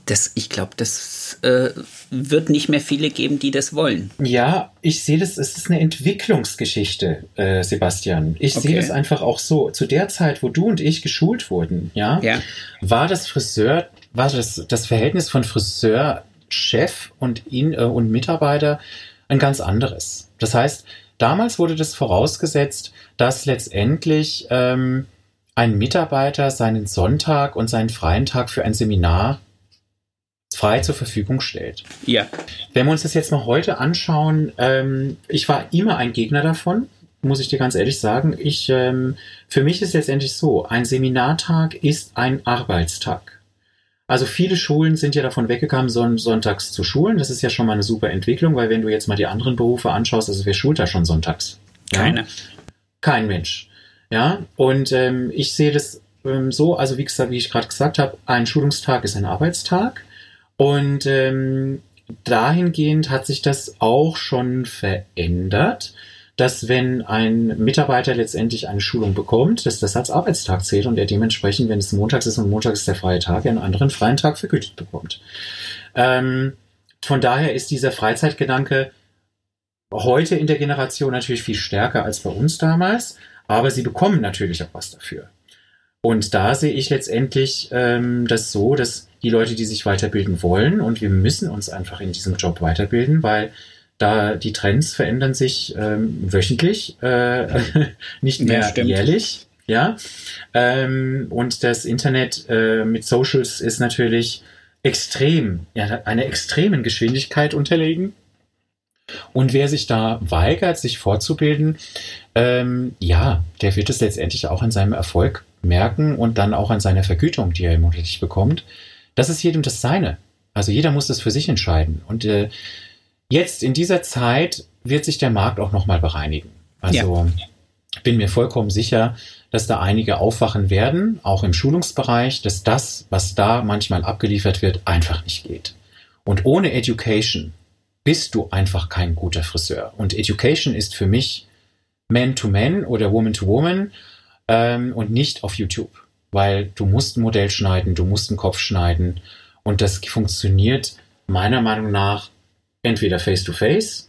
das, ich glaube, das äh, wird nicht mehr viele geben, die das wollen. Ja, ich sehe das, es ist eine Entwicklungsgeschichte, äh, Sebastian. Ich okay. sehe das einfach auch so. Zu der Zeit, wo du und ich geschult wurden, ja, ja. war das Friseur, war das, das Verhältnis von Friseur, Chef und ihn äh, und Mitarbeiter ein ganz anderes. Das heißt, damals wurde das vorausgesetzt, dass letztendlich ähm, ein Mitarbeiter seinen Sonntag und seinen freien Tag für ein Seminar frei zur Verfügung stellt. Ja. Wenn wir uns das jetzt mal heute anschauen, ähm, ich war immer ein Gegner davon, muss ich dir ganz ehrlich sagen. Ich, ähm, für mich ist letztendlich so, ein Seminartag ist ein Arbeitstag. Also viele Schulen sind ja davon weggekommen, son sonntags zu schulen. Das ist ja schon mal eine super Entwicklung, weil wenn du jetzt mal die anderen Berufe anschaust, also wer schult da schon sonntags? Ja? Keine. Kein Mensch. Ja, und ähm, ich sehe das ähm, so, also wie, gesagt, wie ich gerade gesagt habe, ein Schulungstag ist ein Arbeitstag. Und ähm, dahingehend hat sich das auch schon verändert, dass wenn ein Mitarbeiter letztendlich eine Schulung bekommt, dass das als Arbeitstag zählt und er dementsprechend, wenn es montags ist und montags ist der freie Tag, einen anderen freien Tag vergütet bekommt. Ähm, von daher ist dieser Freizeitgedanke heute in der Generation natürlich viel stärker als bei uns damals, aber sie bekommen natürlich auch was dafür. Und da sehe ich letztendlich ähm, das so, dass die Leute, die sich weiterbilden wollen, und wir müssen uns einfach in diesem Job weiterbilden, weil da die Trends verändern sich ähm, wöchentlich, äh, nicht mehr ja, jährlich. Ja, ähm, und das Internet äh, mit Socials ist natürlich extrem, ja, einer extremen Geschwindigkeit unterlegen. Und wer sich da weigert, sich fortzubilden, ähm, ja, der wird es letztendlich auch an seinem Erfolg merken und dann auch an seiner Vergütung, die er monatlich bekommt. Das ist jedem das Seine. Also jeder muss das für sich entscheiden. Und äh, jetzt in dieser Zeit wird sich der Markt auch nochmal bereinigen. Also ja. bin mir vollkommen sicher, dass da einige aufwachen werden, auch im Schulungsbereich, dass das, was da manchmal abgeliefert wird, einfach nicht geht. Und ohne Education bist du einfach kein guter Friseur. Und Education ist für mich Man-to-Man oder Woman-to-Woman ähm, und nicht auf YouTube. Weil du musst ein Modell schneiden, du musst einen Kopf schneiden und das funktioniert meiner Meinung nach entweder face-to-face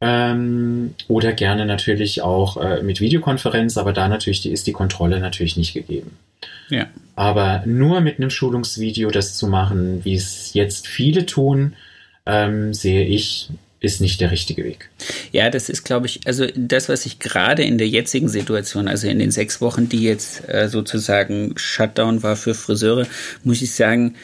ähm, oder gerne natürlich auch äh, mit Videokonferenz, aber da natürlich die, ist die Kontrolle natürlich nicht gegeben. Ja. Aber nur mit einem Schulungsvideo das zu machen, wie es jetzt viele tun, ähm, sehe ich, ist nicht der richtige Weg. Ja, das ist, glaube ich, also das, was ich gerade in der jetzigen Situation, also in den sechs Wochen, die jetzt äh, sozusagen Shutdown war für Friseure, muss ich sagen,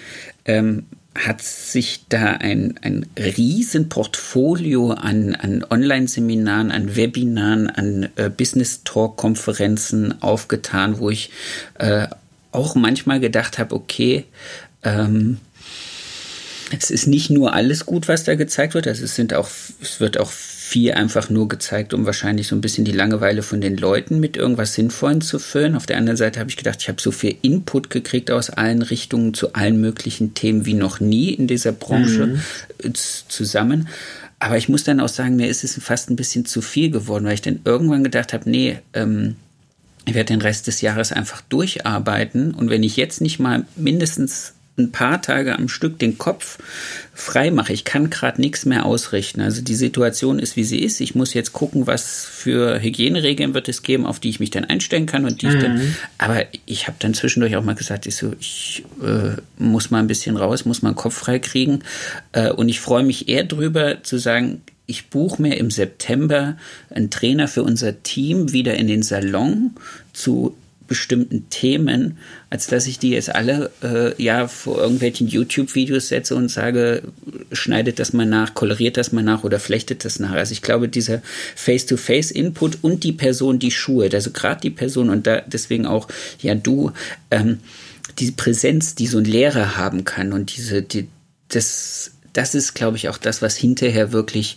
ähm, hat sich da ein, ein riesen Portfolio an, an Online-Seminaren, an Webinaren, an äh, Business-Talk-Konferenzen aufgetan, wo ich äh, auch manchmal gedacht habe, okay, ähm, es ist nicht nur alles gut, was da gezeigt wird, also es sind auch, es wird auch viel einfach nur gezeigt, um wahrscheinlich so ein bisschen die Langeweile von den Leuten mit irgendwas Sinnvollem zu füllen. Auf der anderen Seite habe ich gedacht, ich habe so viel Input gekriegt aus allen Richtungen zu allen möglichen Themen wie noch nie in dieser Branche mhm. Zusammen. Aber ich muss dann auch sagen, mir ist es fast ein bisschen zu viel geworden, weil ich dann irgendwann gedacht habe, nee, ähm, ich werde den Rest des Jahres einfach durcharbeiten und wenn ich jetzt nicht mal mindestens ein paar Tage am Stück den Kopf frei mache. Ich kann gerade nichts mehr ausrichten. Also die Situation ist, wie sie ist. Ich muss jetzt gucken, was für Hygieneregeln wird es geben, auf die ich mich dann einstellen kann und die mhm. ich dann. Mhm. Aber ich habe dann zwischendurch auch mal gesagt, ich so, ich äh, muss mal ein bisschen raus, muss mal den Kopf frei kriegen. Äh, und ich freue mich eher drüber zu sagen, ich buche mir im September einen Trainer für unser Team wieder in den Salon zu bestimmten Themen, als dass ich die jetzt alle äh, ja vor irgendwelchen YouTube-Videos setze und sage, schneidet das mal nach, koloriert das mal nach oder flechtet das nach. Also ich glaube, dieser Face-to-Face-Input und die Person, die Schuhe, also gerade die Person und da deswegen auch, ja, du, ähm, die Präsenz, die so ein Lehrer haben kann und diese, die, das, das ist, glaube ich, auch das, was hinterher wirklich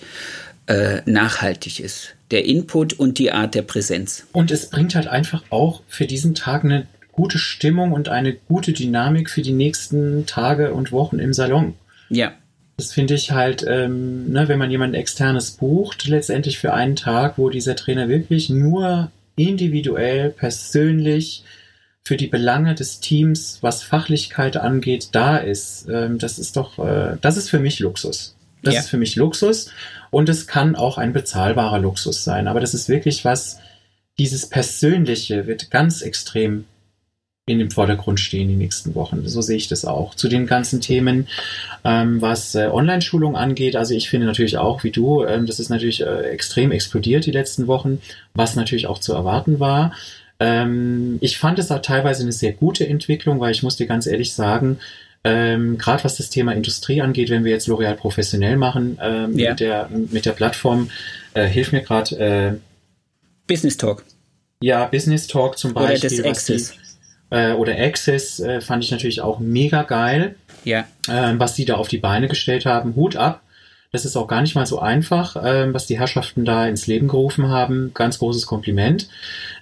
äh, nachhaltig ist der Input und die Art der Präsenz. Und es bringt halt einfach auch für diesen Tag eine gute Stimmung und eine gute Dynamik für die nächsten Tage und Wochen im Salon. Ja. Das finde ich halt, ähm, ne, wenn man jemanden externes bucht, letztendlich für einen Tag, wo dieser Trainer wirklich nur individuell, persönlich für die Belange des Teams, was Fachlichkeit angeht, da ist. Ähm, das ist doch, äh, das ist für mich Luxus. Das ja. ist für mich Luxus. Und es kann auch ein bezahlbarer Luxus sein. Aber das ist wirklich was, dieses Persönliche wird ganz extrem in dem Vordergrund stehen die nächsten Wochen. So sehe ich das auch. Zu den ganzen Themen, ähm, was äh, Online-Schulung angeht, also ich finde natürlich auch, wie du, ähm, das ist natürlich äh, extrem explodiert die letzten Wochen, was natürlich auch zu erwarten war. Ähm, ich fand es auch teilweise eine sehr gute Entwicklung, weil ich muss dir ganz ehrlich sagen, ähm, Gerade was das Thema Industrie angeht, wenn wir jetzt L'Oreal professionell machen ähm, ja. mit, der, mit der Plattform, äh, hilft mir gerade äh, Business Talk. Ja, Business Talk zum Beispiel. Oder das Access. Die, äh, oder Access äh, fand ich natürlich auch mega geil. Ja. Ähm, was die da auf die Beine gestellt haben. Hut ab. Das ist auch gar nicht mal so einfach, ähm, was die Herrschaften da ins Leben gerufen haben. Ganz großes Kompliment.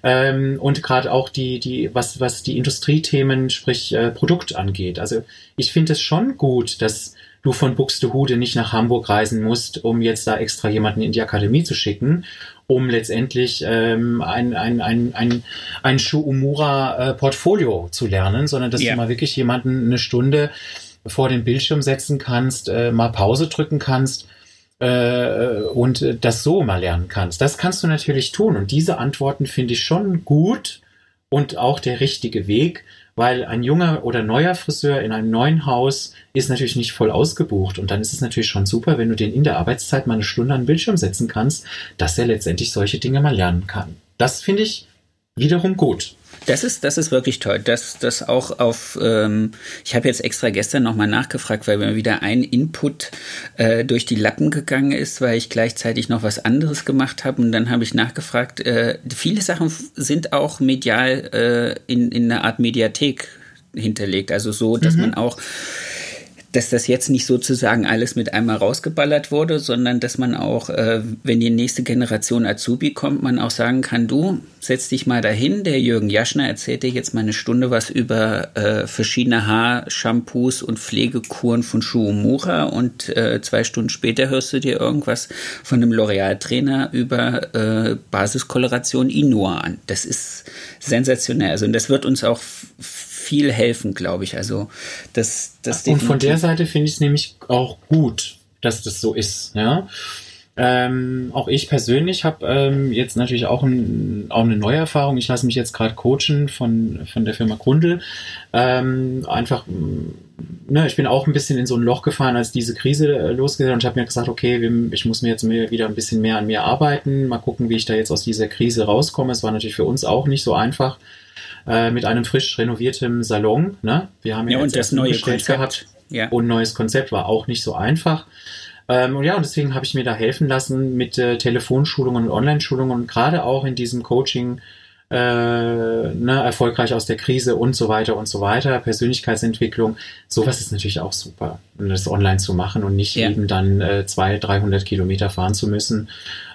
Ähm, und gerade auch die, die, was, was die Industriethemen, sprich äh, Produkt angeht. Also ich finde es schon gut, dass du von Buxtehude nicht nach Hamburg reisen musst, um jetzt da extra jemanden in die Akademie zu schicken, um letztendlich ähm, ein, ein, ein, ein, ein Shuumura-Portfolio äh, zu lernen, sondern dass ja. du mal wirklich jemanden eine Stunde vor den Bildschirm setzen kannst, äh, mal Pause drücken kannst äh, und das so mal lernen kannst. Das kannst du natürlich tun. Und diese Antworten finde ich schon gut und auch der richtige Weg, weil ein junger oder neuer Friseur in einem neuen Haus ist natürlich nicht voll ausgebucht. Und dann ist es natürlich schon super, wenn du den in der Arbeitszeit mal eine Stunde an den Bildschirm setzen kannst, dass er letztendlich solche Dinge mal lernen kann. Das finde ich wiederum gut. Das ist, das ist wirklich toll. dass das auch auf, ähm, ich habe jetzt extra gestern nochmal nachgefragt, weil mir wieder ein Input äh, durch die Lappen gegangen ist, weil ich gleichzeitig noch was anderes gemacht habe. Und dann habe ich nachgefragt, äh, viele Sachen sind auch medial äh, in, in einer Art Mediathek hinterlegt. Also so, dass mhm. man auch dass das jetzt nicht sozusagen alles mit einmal rausgeballert wurde, sondern dass man auch, äh, wenn die nächste Generation Azubi kommt, man auch sagen kann, du, setz dich mal dahin, der Jürgen Jaschner erzählt dir jetzt mal eine Stunde was über äh, verschiedene Haarshampoos und Pflegekuren von Shuumura und äh, zwei Stunden später hörst du dir irgendwas von einem L'Oreal-Trainer über äh, Basiskoloration Inua an. Das ist sensationell. Also und das wird uns auch viel helfen, glaube ich. Also das, das Und von der Seite finde ich es nämlich auch gut, dass das so ist. Ja. Ähm, auch ich persönlich habe ähm, jetzt natürlich auch, ein, auch eine neue Erfahrung. Ich lasse mich jetzt gerade coachen von, von der Firma Grundel. Ähm, einfach, ne, ich bin auch ein bisschen in so ein Loch gefahren, als diese Krise äh, losgeht und ich habe mir gesagt, okay, ich muss mir jetzt wieder ein bisschen mehr an mir arbeiten, mal gucken, wie ich da jetzt aus dieser Krise rauskomme. Es war natürlich für uns auch nicht so einfach äh, mit einem frisch renovierten Salon. Ne? Wir haben ja, ja und das neue Konzept gehabt. Ja. Und neues Konzept war auch nicht so einfach. Ähm, und ja, und deswegen habe ich mir da helfen lassen mit äh, Telefonschulungen und Online-Schulungen und gerade auch in diesem Coaching äh, ne, erfolgreich aus der Krise und so weiter und so weiter, Persönlichkeitsentwicklung, sowas ist natürlich auch super, das online zu machen und nicht ja. eben dann äh, 200, 300 Kilometer fahren zu müssen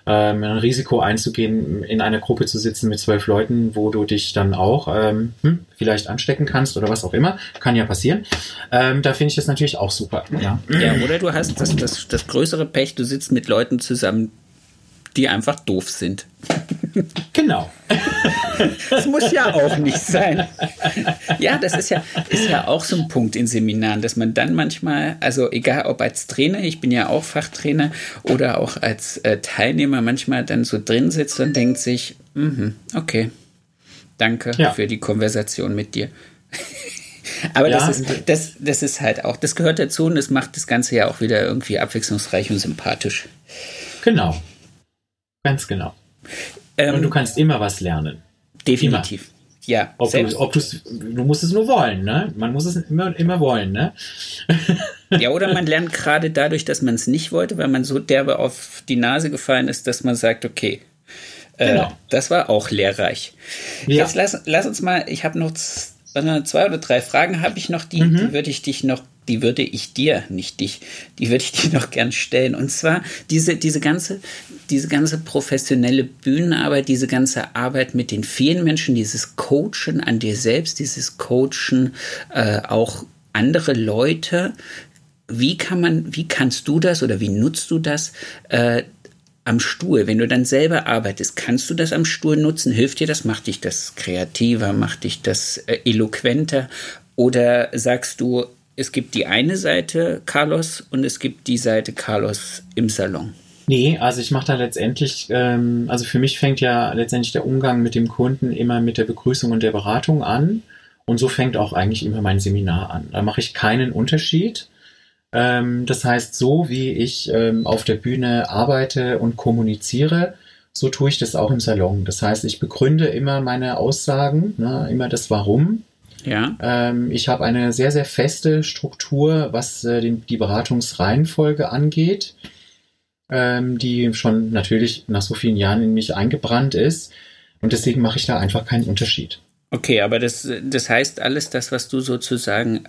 ähm, ein Risiko einzugehen, in einer Gruppe zu sitzen mit zwölf Leuten, wo du dich dann auch ähm, hm, vielleicht anstecken kannst oder was auch immer. Kann ja passieren. Ähm, da finde ich das natürlich auch super. Ja. ja, oder du hast das, das, das größere Pech, du sitzt mit Leuten zusammen, die einfach doof sind. Genau. Das muss ja auch nicht sein. Ja, das ist ja, ist ja auch so ein Punkt in Seminaren, dass man dann manchmal, also egal ob als Trainer, ich bin ja auch Fachtrainer, oder auch als äh, Teilnehmer manchmal dann so drin sitzt und denkt sich, mm okay, danke ja. für die Konversation mit dir. Aber ja, das, ist, das, das ist halt auch, das gehört dazu und das macht das Ganze ja auch wieder irgendwie abwechslungsreich und sympathisch. Genau. Ganz genau. Ähm, und du kannst immer was lernen. Definitiv. Immer. Ja, ob du, ob du musst es nur wollen, ne? Man muss es immer, immer wollen, ne? ja, oder man lernt gerade dadurch, dass man es nicht wollte, weil man so derbe auf die Nase gefallen ist, dass man sagt, okay, äh, genau. das war auch lehrreich. Ja. Jetzt lass, lass uns mal, ich habe noch zwei oder drei Fragen habe ich noch, die, mhm. die würde ich dich noch die würde ich dir, nicht dich, die würde ich dir noch gern stellen. Und zwar diese, diese ganze, diese ganze professionelle Bühnenarbeit, diese ganze Arbeit mit den vielen Menschen, dieses Coachen an dir selbst, dieses Coachen äh, auch andere Leute. Wie kann man, wie kannst du das oder wie nutzt du das? Äh, am Stuhl, wenn du dann selber arbeitest, kannst du das am Stuhl nutzen? Hilft dir das? Macht dich das kreativer? Macht dich das äh, eloquenter? Oder sagst du, es gibt die eine Seite Carlos und es gibt die Seite Carlos im Salon. Nee, also ich mache da letztendlich, ähm, also für mich fängt ja letztendlich der Umgang mit dem Kunden immer mit der Begrüßung und der Beratung an. Und so fängt auch eigentlich immer mein Seminar an. Da mache ich keinen Unterschied. Ähm, das heißt, so wie ich ähm, auf der Bühne arbeite und kommuniziere, so tue ich das auch im Salon. Das heißt, ich begründe immer meine Aussagen, ne, immer das Warum ja. Ähm, ich habe eine sehr, sehr feste Struktur, was äh, den, die Beratungsreihenfolge angeht, ähm, die schon natürlich nach so vielen Jahren in mich eingebrannt ist. Und deswegen mache ich da einfach keinen Unterschied. Okay, aber das, das heißt alles, das, was du sozusagen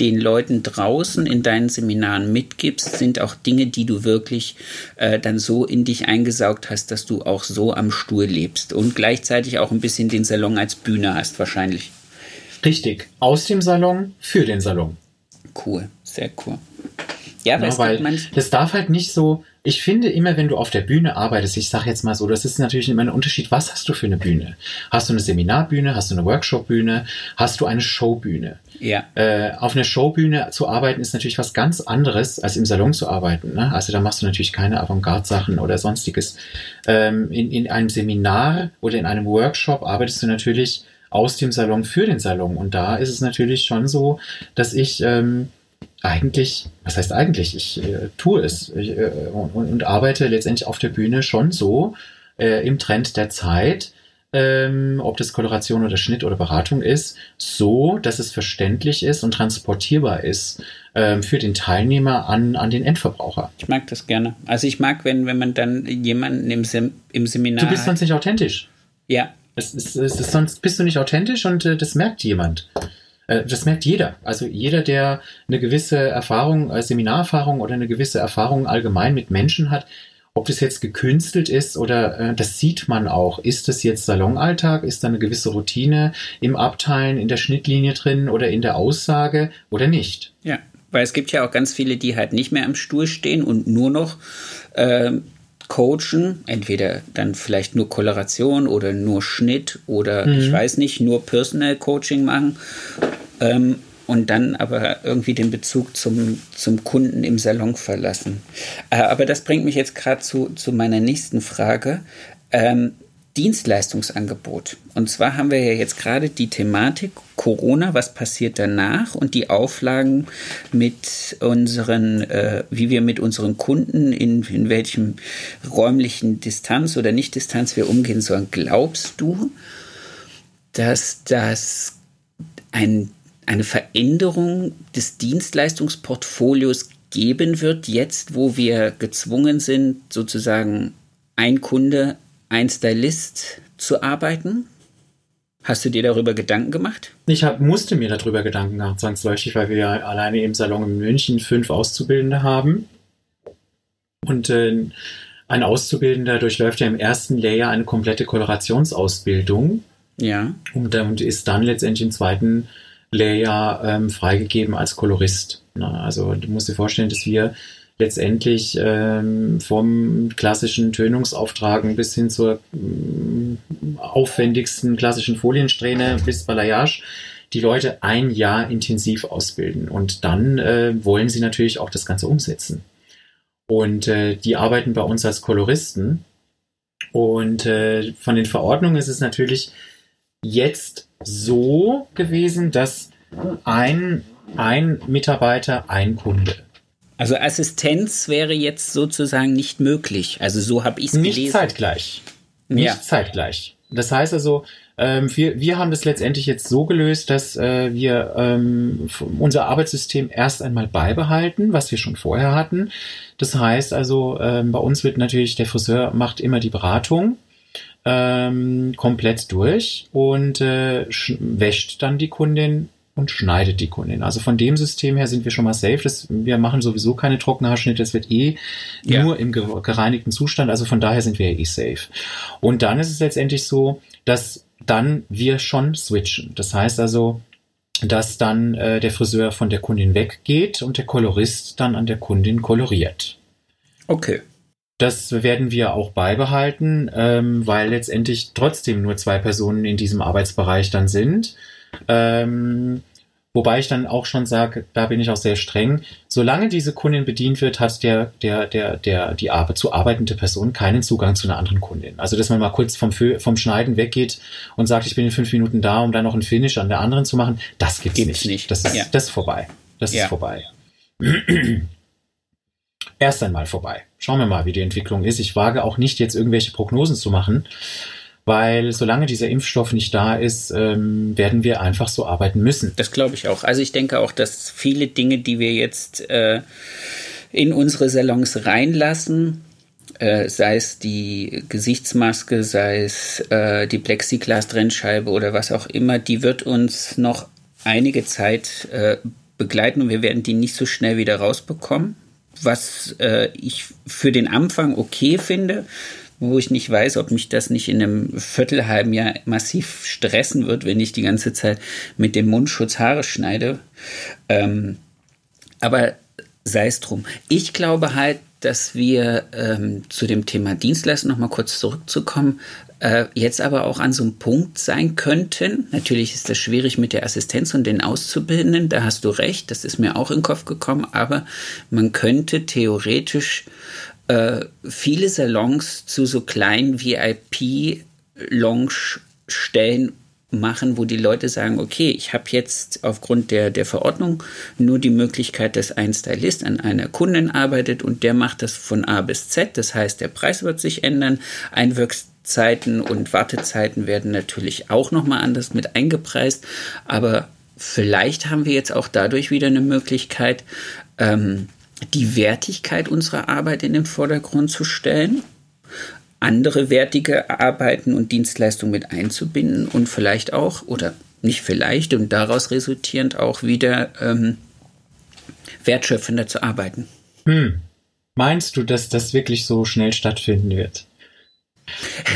den Leuten draußen in deinen Seminaren mitgibst, sind auch Dinge, die du wirklich äh, dann so in dich eingesaugt hast, dass du auch so am Stuhl lebst und gleichzeitig auch ein bisschen den Salon als Bühne hast, wahrscheinlich. Richtig. Aus dem Salon für den Salon. Cool, sehr cool. Ja, ja weil das darf halt nicht so. Ich finde immer, wenn du auf der Bühne arbeitest, ich sage jetzt mal so, das ist natürlich immer ein Unterschied. Was hast du für eine Bühne? Hast du eine Seminarbühne? Hast du eine Workshopbühne? Hast du eine Showbühne? Ja. Äh, auf einer Showbühne zu arbeiten ist natürlich was ganz anderes, als im Salon zu arbeiten. Ne? Also da machst du natürlich keine Avantgarde-Sachen oder sonstiges. Ähm, in, in einem Seminar oder in einem Workshop arbeitest du natürlich aus dem Salon für den Salon. Und da ist es natürlich schon so, dass ich ähm, eigentlich, was heißt eigentlich, ich äh, tue es ich, äh, und, und, arbeite letztendlich auf der Bühne schon so äh, im Trend der Zeit, ähm, ob das Koloration oder Schnitt oder Beratung ist, so, dass es verständlich ist und transportierbar ist ähm, für den Teilnehmer an, an den Endverbraucher. Ich mag das gerne. Also ich mag, wenn, wenn man dann jemanden im, Sem im Seminar. Du bist sonst nicht authentisch. Ja. Es ist, es ist, sonst bist du nicht authentisch und äh, das merkt jemand. Äh, das merkt jeder. Also jeder, der eine gewisse Erfahrung, äh, Seminarerfahrung oder eine gewisse Erfahrung allgemein mit Menschen hat, ob das jetzt gekünstelt ist oder äh, das sieht man auch. Ist das jetzt Salonalltag? Ist da eine gewisse Routine im Abteilen, in der Schnittlinie drin oder in der Aussage oder nicht? Ja, weil es gibt ja auch ganz viele, die halt nicht mehr am Stuhl stehen und nur noch äh, coachen, entweder dann vielleicht nur Koloration oder nur Schnitt oder mhm. ich weiß nicht, nur Personal Coaching machen ähm, und dann aber irgendwie den Bezug zum, zum Kunden im Salon verlassen. Äh, aber das bringt mich jetzt gerade zu, zu meiner nächsten Frage. Ähm, Dienstleistungsangebot. Und zwar haben wir ja jetzt gerade die Thematik Corona, was passiert danach und die Auflagen mit unseren, äh, wie wir mit unseren Kunden in, in welchem räumlichen Distanz oder Nicht-Distanz wir umgehen sollen. Glaubst du, dass das ein, eine Veränderung des Dienstleistungsportfolios geben wird, jetzt wo wir gezwungen sind, sozusagen ein Kunde, ein Stylist zu arbeiten? Hast du dir darüber Gedanken gemacht? Ich hab, musste mir darüber Gedanken machen, zwangsläufig, weil wir ja alleine im Salon in München fünf Auszubildende haben. Und äh, ein Auszubildender durchläuft ja im ersten Lehrjahr eine komplette Kolorationsausbildung. Ja. Und, und ist dann letztendlich im zweiten Lehrjahr ähm, freigegeben als Kolorist. Na, also du musst dir vorstellen, dass wir letztendlich ähm, vom klassischen Tönungsauftragen bis hin zur ähm, aufwendigsten klassischen Foliensträhne bis Balayage die Leute ein Jahr intensiv ausbilden. Und dann äh, wollen sie natürlich auch das Ganze umsetzen. Und äh, die arbeiten bei uns als Koloristen. Und äh, von den Verordnungen ist es natürlich jetzt so gewesen, dass ein, ein Mitarbeiter, ein Kunde. Also Assistenz wäre jetzt sozusagen nicht möglich. Also so habe ich es gelesen. Nicht zeitgleich. Nicht ja. zeitgleich. Das heißt also, ähm, wir, wir haben das letztendlich jetzt so gelöst, dass äh, wir ähm, unser Arbeitssystem erst einmal beibehalten, was wir schon vorher hatten. Das heißt also, ähm, bei uns wird natürlich der Friseur macht immer die Beratung ähm, komplett durch und äh, wäscht dann die Kundin und schneidet die Kundin. Also von dem System her sind wir schon mal safe. Das, wir machen sowieso keine Trockenhaarschnitte. Das wird eh ja. nur im gereinigten Zustand. Also von daher sind wir eh safe. Und dann ist es letztendlich so, dass dann wir schon switchen. Das heißt also, dass dann äh, der Friseur von der Kundin weggeht und der Kolorist dann an der Kundin koloriert. Okay. Das werden wir auch beibehalten, ähm, weil letztendlich trotzdem nur zwei Personen in diesem Arbeitsbereich dann sind. Ähm, wobei ich dann auch schon sage, da bin ich auch sehr streng. Solange diese Kundin bedient wird, hat der, der, der, der, die Arbeit, zu arbeitende Person keinen Zugang zu einer anderen Kundin. Also, dass man mal kurz vom, vom Schneiden weggeht und sagt, ich bin in fünf Minuten da, um dann noch ein Finish an der anderen zu machen, das gibt's, gibt's nicht. nicht. Das ist, ja. das ist vorbei. Das ja. ist vorbei. erst einmal vorbei. Schauen wir mal, wie die Entwicklung ist. Ich wage auch nicht, jetzt irgendwelche Prognosen zu machen, weil solange dieser Impfstoff nicht da ist, ähm, werden wir einfach so arbeiten müssen. Das glaube ich auch. Also ich denke auch, dass viele Dinge, die wir jetzt äh, in unsere Salons reinlassen, äh, sei es die Gesichtsmaske, sei es äh, die Plexiglas-Trennscheibe oder was auch immer, die wird uns noch einige Zeit äh, begleiten und wir werden die nicht so schnell wieder rausbekommen. Was äh, ich für den Anfang okay finde, wo ich nicht weiß, ob mich das nicht in einem Viertelhalben Jahr massiv stressen wird, wenn ich die ganze Zeit mit dem Mundschutz Haare schneide. Ähm, aber sei es drum. Ich glaube halt, dass wir ähm, zu dem Thema Dienstleistung noch mal kurz zurückzukommen, äh, jetzt aber auch an so einem Punkt sein könnten. Natürlich ist das schwierig mit der Assistenz und den Auszubildenden, da hast du recht, das ist mir auch in den Kopf gekommen, aber man könnte theoretisch äh, viele Salons zu so kleinen VIP-Lounge-Stellen machen, wo die Leute sagen, okay, ich habe jetzt aufgrund der, der Verordnung nur die Möglichkeit, dass ein Stylist an einer Kundin arbeitet und der macht das von A bis Z. Das heißt, der Preis wird sich ändern, Einwirkszeiten und Wartezeiten werden natürlich auch nochmal anders mit eingepreist, aber vielleicht haben wir jetzt auch dadurch wieder eine Möglichkeit, ähm, die Wertigkeit unserer Arbeit in den Vordergrund zu stellen andere wertige Arbeiten und Dienstleistungen mit einzubinden und vielleicht auch, oder nicht vielleicht, und daraus resultierend auch wieder ähm, wertschöpfender zu arbeiten. Hm. Meinst du, dass das wirklich so schnell stattfinden wird?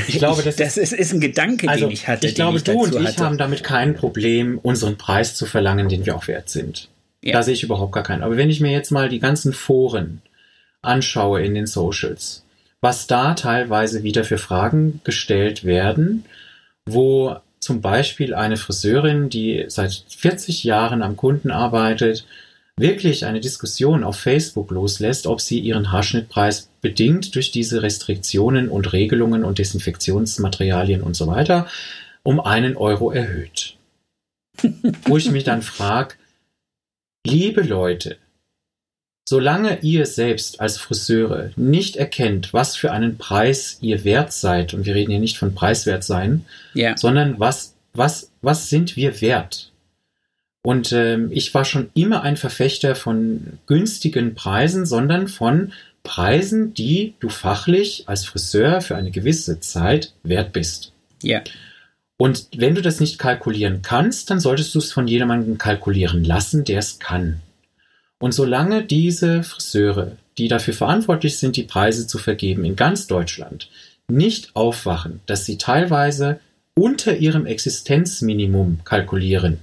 Ich glaube, das, das ist, ist, ein Gedanke, also, den ich hatte. Ich glaube, ich du und ich hatte. haben damit kein Problem, unseren Preis zu verlangen, den wir auch wert sind. Ja. Da sehe ich überhaupt gar keinen. Aber wenn ich mir jetzt mal die ganzen Foren anschaue in den Socials, was da teilweise wieder für Fragen gestellt werden, wo zum Beispiel eine Friseurin, die seit 40 Jahren am Kunden arbeitet, wirklich eine Diskussion auf Facebook loslässt, ob sie ihren Haarschnittpreis bedingt durch diese Restriktionen und Regelungen und Desinfektionsmaterialien und so weiter um einen Euro erhöht. Wo ich mich dann frage, liebe Leute, Solange ihr selbst als Friseure nicht erkennt, was für einen Preis ihr wert seid, und wir reden hier nicht von preiswert sein, yeah. sondern was, was, was sind wir wert? Und ähm, ich war schon immer ein Verfechter von günstigen Preisen, sondern von Preisen, die du fachlich als Friseur für eine gewisse Zeit wert bist. Ja. Yeah. Und wenn du das nicht kalkulieren kannst, dann solltest du es von jemandem kalkulieren lassen, der es kann. Und solange diese Friseure, die dafür verantwortlich sind, die Preise zu vergeben in ganz Deutschland, nicht aufwachen, dass sie teilweise unter ihrem Existenzminimum kalkulieren,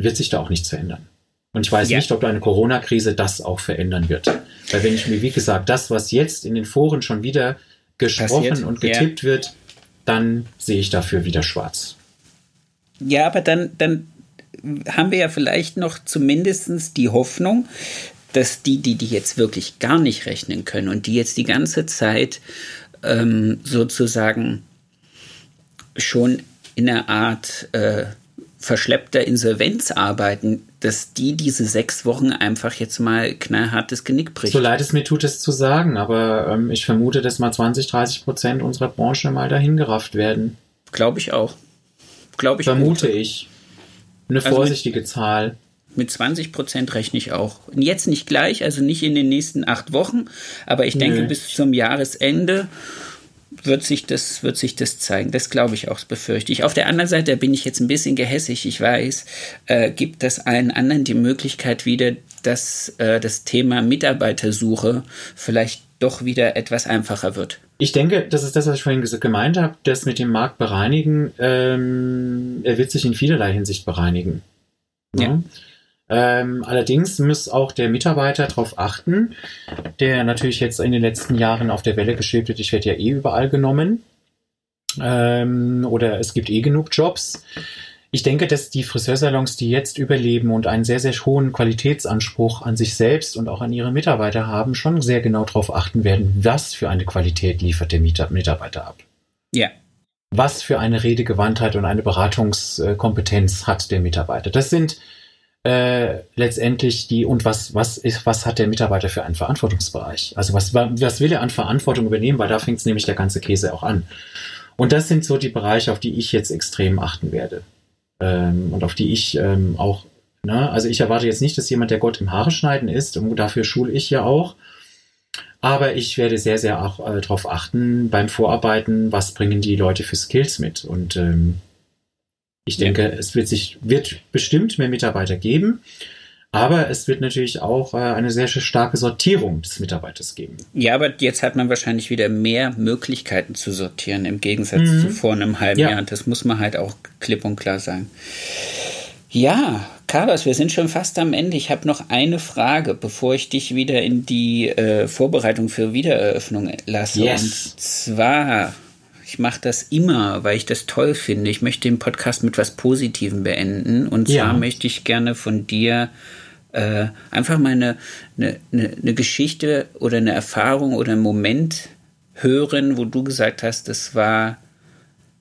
wird sich da auch nichts verändern. Und ich weiß ja. nicht, ob eine Corona-Krise das auch verändern wird. Weil wenn ich mir, wie gesagt, das, was jetzt in den Foren schon wieder gesprochen Passiert. und getippt ja. wird, dann sehe ich dafür wieder schwarz. Ja, aber dann, dann haben wir ja vielleicht noch zumindest die Hoffnung, dass die, die, die jetzt wirklich gar nicht rechnen können und die jetzt die ganze Zeit ähm, sozusagen schon in einer Art äh, verschleppter Insolvenz arbeiten, dass die diese sechs Wochen einfach jetzt mal knallhartes Genick bricht. So leid es mir tut, es zu sagen, aber ähm, ich vermute, dass mal 20, 30 Prozent unserer Branche mal dahin gerafft werden. Glaube ich auch. Glaube ich. Vermute auch. ich. Eine also vorsichtige mit, Zahl. Mit 20 Prozent rechne ich auch. Jetzt nicht gleich, also nicht in den nächsten acht Wochen, aber ich denke, Nö. bis zum Jahresende wird sich das, wird sich das zeigen. Das glaube ich auch, das befürchte ich. Auf der anderen Seite bin ich jetzt ein bisschen gehässig. Ich weiß, äh, gibt das allen anderen die Möglichkeit wieder, dass äh, das Thema Mitarbeitersuche vielleicht doch wieder etwas einfacher wird. Ich denke, das ist das, was ich vorhin gemeint habe, das mit dem Markt bereinigen, ähm, er wird sich in vielerlei Hinsicht bereinigen. Ja. ja. Ähm, allerdings muss auch der Mitarbeiter darauf achten, der natürlich jetzt in den letzten Jahren auf der Welle geschwebt wird, ich werde ja eh überall genommen. Ähm, oder es gibt eh genug Jobs. Ich denke, dass die Friseursalons, die jetzt überleben und einen sehr, sehr hohen Qualitätsanspruch an sich selbst und auch an ihre Mitarbeiter haben, schon sehr genau darauf achten werden, was für eine Qualität liefert der Mitarbeiter ab. Ja. Was für eine Redegewandtheit und eine Beratungskompetenz hat der Mitarbeiter. Das sind äh, letztendlich die und was was ist was hat der Mitarbeiter für einen Verantwortungsbereich? Also was was will er an Verantwortung übernehmen? Weil da fängt nämlich der ganze Käse auch an. Und das sind so die Bereiche, auf die ich jetzt extrem achten werde ähm, und auf die ich ähm, auch, ne, also ich erwarte jetzt nicht, dass jemand, der Gott im Haare schneiden ist, und dafür schule ich ja auch. Aber ich werde sehr, sehr auch äh, darauf achten beim Vorarbeiten, was bringen die Leute für Skills mit. Und ähm, Ich denke, ja. es wird sich, wird bestimmt mehr Mitarbeiter geben. Aber es wird natürlich auch äh, eine sehr starke Sortierung des Mitarbeiters geben. Ja, aber jetzt hat man wahrscheinlich wieder mehr Möglichkeiten zu sortieren im Gegensatz mhm. zu vor einem halben ja. Jahr. Das muss man halt auch klipp und klar sagen. Ja, Carlos, wir sind schon fast am Ende. Ich habe noch eine Frage, bevor ich dich wieder in die äh, Vorbereitung für Wiedereröffnung lasse. Yes. Und zwar, ich mache das immer, weil ich das toll finde. Ich möchte den Podcast mit was Positivem beenden. Und zwar ja. möchte ich gerne von dir äh, einfach mal eine, eine, eine Geschichte oder eine Erfahrung oder einen Moment hören, wo du gesagt hast, das war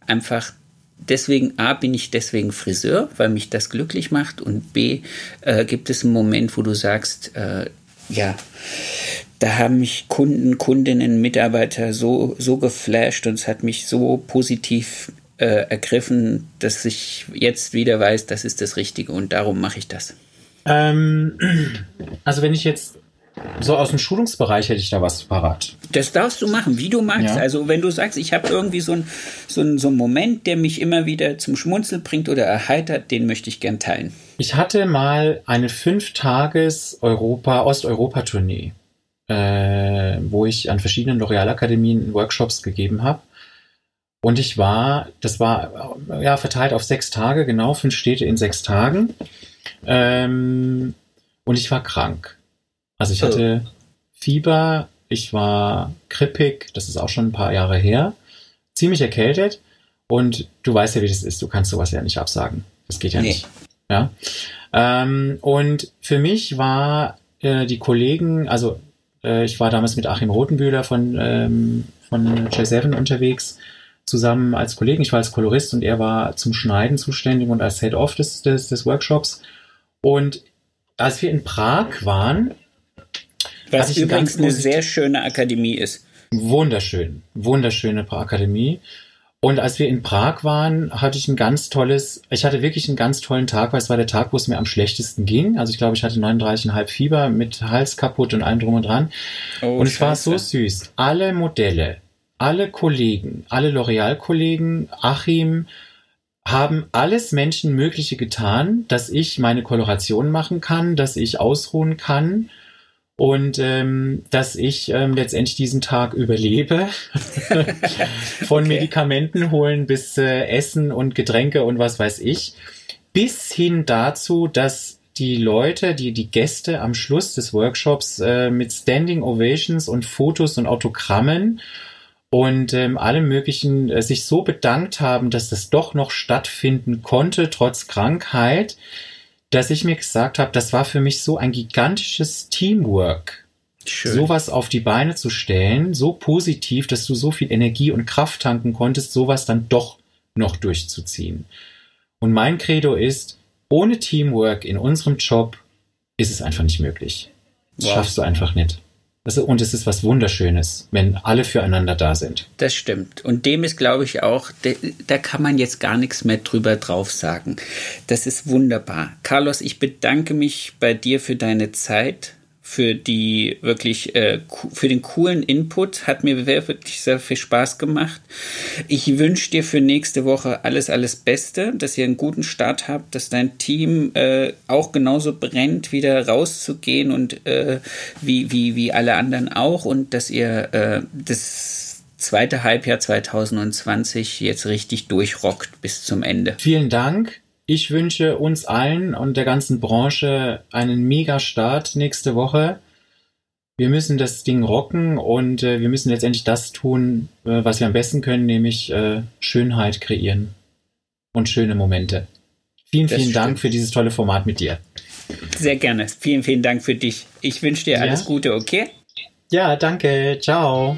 einfach deswegen, A, bin ich deswegen Friseur, weil mich das glücklich macht und B, äh, gibt es einen Moment, wo du sagst, äh, ja, da haben mich Kunden, Kundinnen, Mitarbeiter so, so geflasht und es hat mich so positiv äh, ergriffen, dass ich jetzt wieder weiß, das ist das Richtige und darum mache ich das. Ähm, also wenn ich jetzt so aus dem Schulungsbereich hätte ich da was parat. Das darfst du machen, wie du magst. Ja. Also wenn du sagst, ich habe irgendwie so einen so so Moment, der mich immer wieder zum Schmunzeln bringt oder erheitert, den möchte ich gern teilen. Ich hatte mal eine Fünf-Tages-Europa, Osteuropa-Tournee, äh, wo ich an verschiedenen L'Oreal-Akademien Workshops gegeben habe. Und ich war, das war ja verteilt auf sechs Tage, genau, fünf Städte in sechs Tagen. Ähm, und ich war krank. Also ich hatte oh. Fieber, ich war krippig, das ist auch schon ein paar Jahre her, ziemlich erkältet und du weißt ja, wie das ist, du kannst sowas ja nicht absagen. Das geht ja nee. nicht. Ja. Ähm, und für mich war äh, die Kollegen, also äh, ich war damals mit Achim Rotenbühler von, ähm, von J7 unterwegs, zusammen als Kollegen. Ich war als Kolorist und er war zum Schneiden zuständig und als Head-Off des, des, des Workshops. Und als wir in Prag waren, was übrigens eine sehr schöne Akademie ist. Wunderschön, wunderschöne Akademie. Und als wir in Prag waren, hatte ich ein ganz tolles, ich hatte wirklich einen ganz tollen Tag, weil es war der Tag, wo es mir am schlechtesten ging. Also ich glaube, ich hatte 39,5 Fieber mit Hals kaputt und allem drum und dran. Oh, und es Scheiße. war so süß. Alle Modelle, alle Kollegen, alle L'Oreal-Kollegen, Achim, haben alles Menschenmögliche getan, dass ich meine Koloration machen kann, dass ich ausruhen kann und ähm, dass ich ähm, letztendlich diesen Tag überlebe. Von okay. Medikamenten holen bis äh, Essen und Getränke und was weiß ich. Bis hin dazu, dass die Leute, die, die Gäste am Schluss des Workshops äh, mit Standing Ovations und Fotos und Autogrammen und ähm, allem möglichen äh, sich so bedankt haben, dass das doch noch stattfinden konnte, trotz Krankheit dass ich mir gesagt habe, das war für mich so ein gigantisches Teamwork. Schön. Sowas auf die Beine zu stellen, so positiv, dass du so viel Energie und Kraft tanken konntest, sowas dann doch noch durchzuziehen. Und mein Credo ist, ohne Teamwork in unserem Job ist es einfach nicht möglich. Das wow. schaffst du einfach nicht. Und es ist was Wunderschönes, wenn alle füreinander da sind. Das stimmt. Und dem ist, glaube ich, auch, da kann man jetzt gar nichts mehr drüber drauf sagen. Das ist wunderbar. Carlos, ich bedanke mich bei dir für deine Zeit für die wirklich äh, für den coolen Input. Hat mir wirklich sehr viel Spaß gemacht. Ich wünsche dir für nächste Woche alles, alles Beste, dass ihr einen guten Start habt, dass dein Team äh, auch genauso brennt, wieder rauszugehen und äh, wie, wie, wie alle anderen auch und dass ihr äh, das zweite Halbjahr 2020 jetzt richtig durchrockt bis zum Ende. Vielen Dank. Ich wünsche uns allen und der ganzen Branche einen mega Start nächste Woche. Wir müssen das Ding rocken und äh, wir müssen letztendlich das tun, äh, was wir am besten können, nämlich äh, Schönheit kreieren und schöne Momente. Vielen, das vielen stimmt. Dank für dieses tolle Format mit dir. Sehr gerne. Vielen, vielen Dank für dich. Ich wünsche dir alles ja. Gute, okay? Ja, danke. Ciao.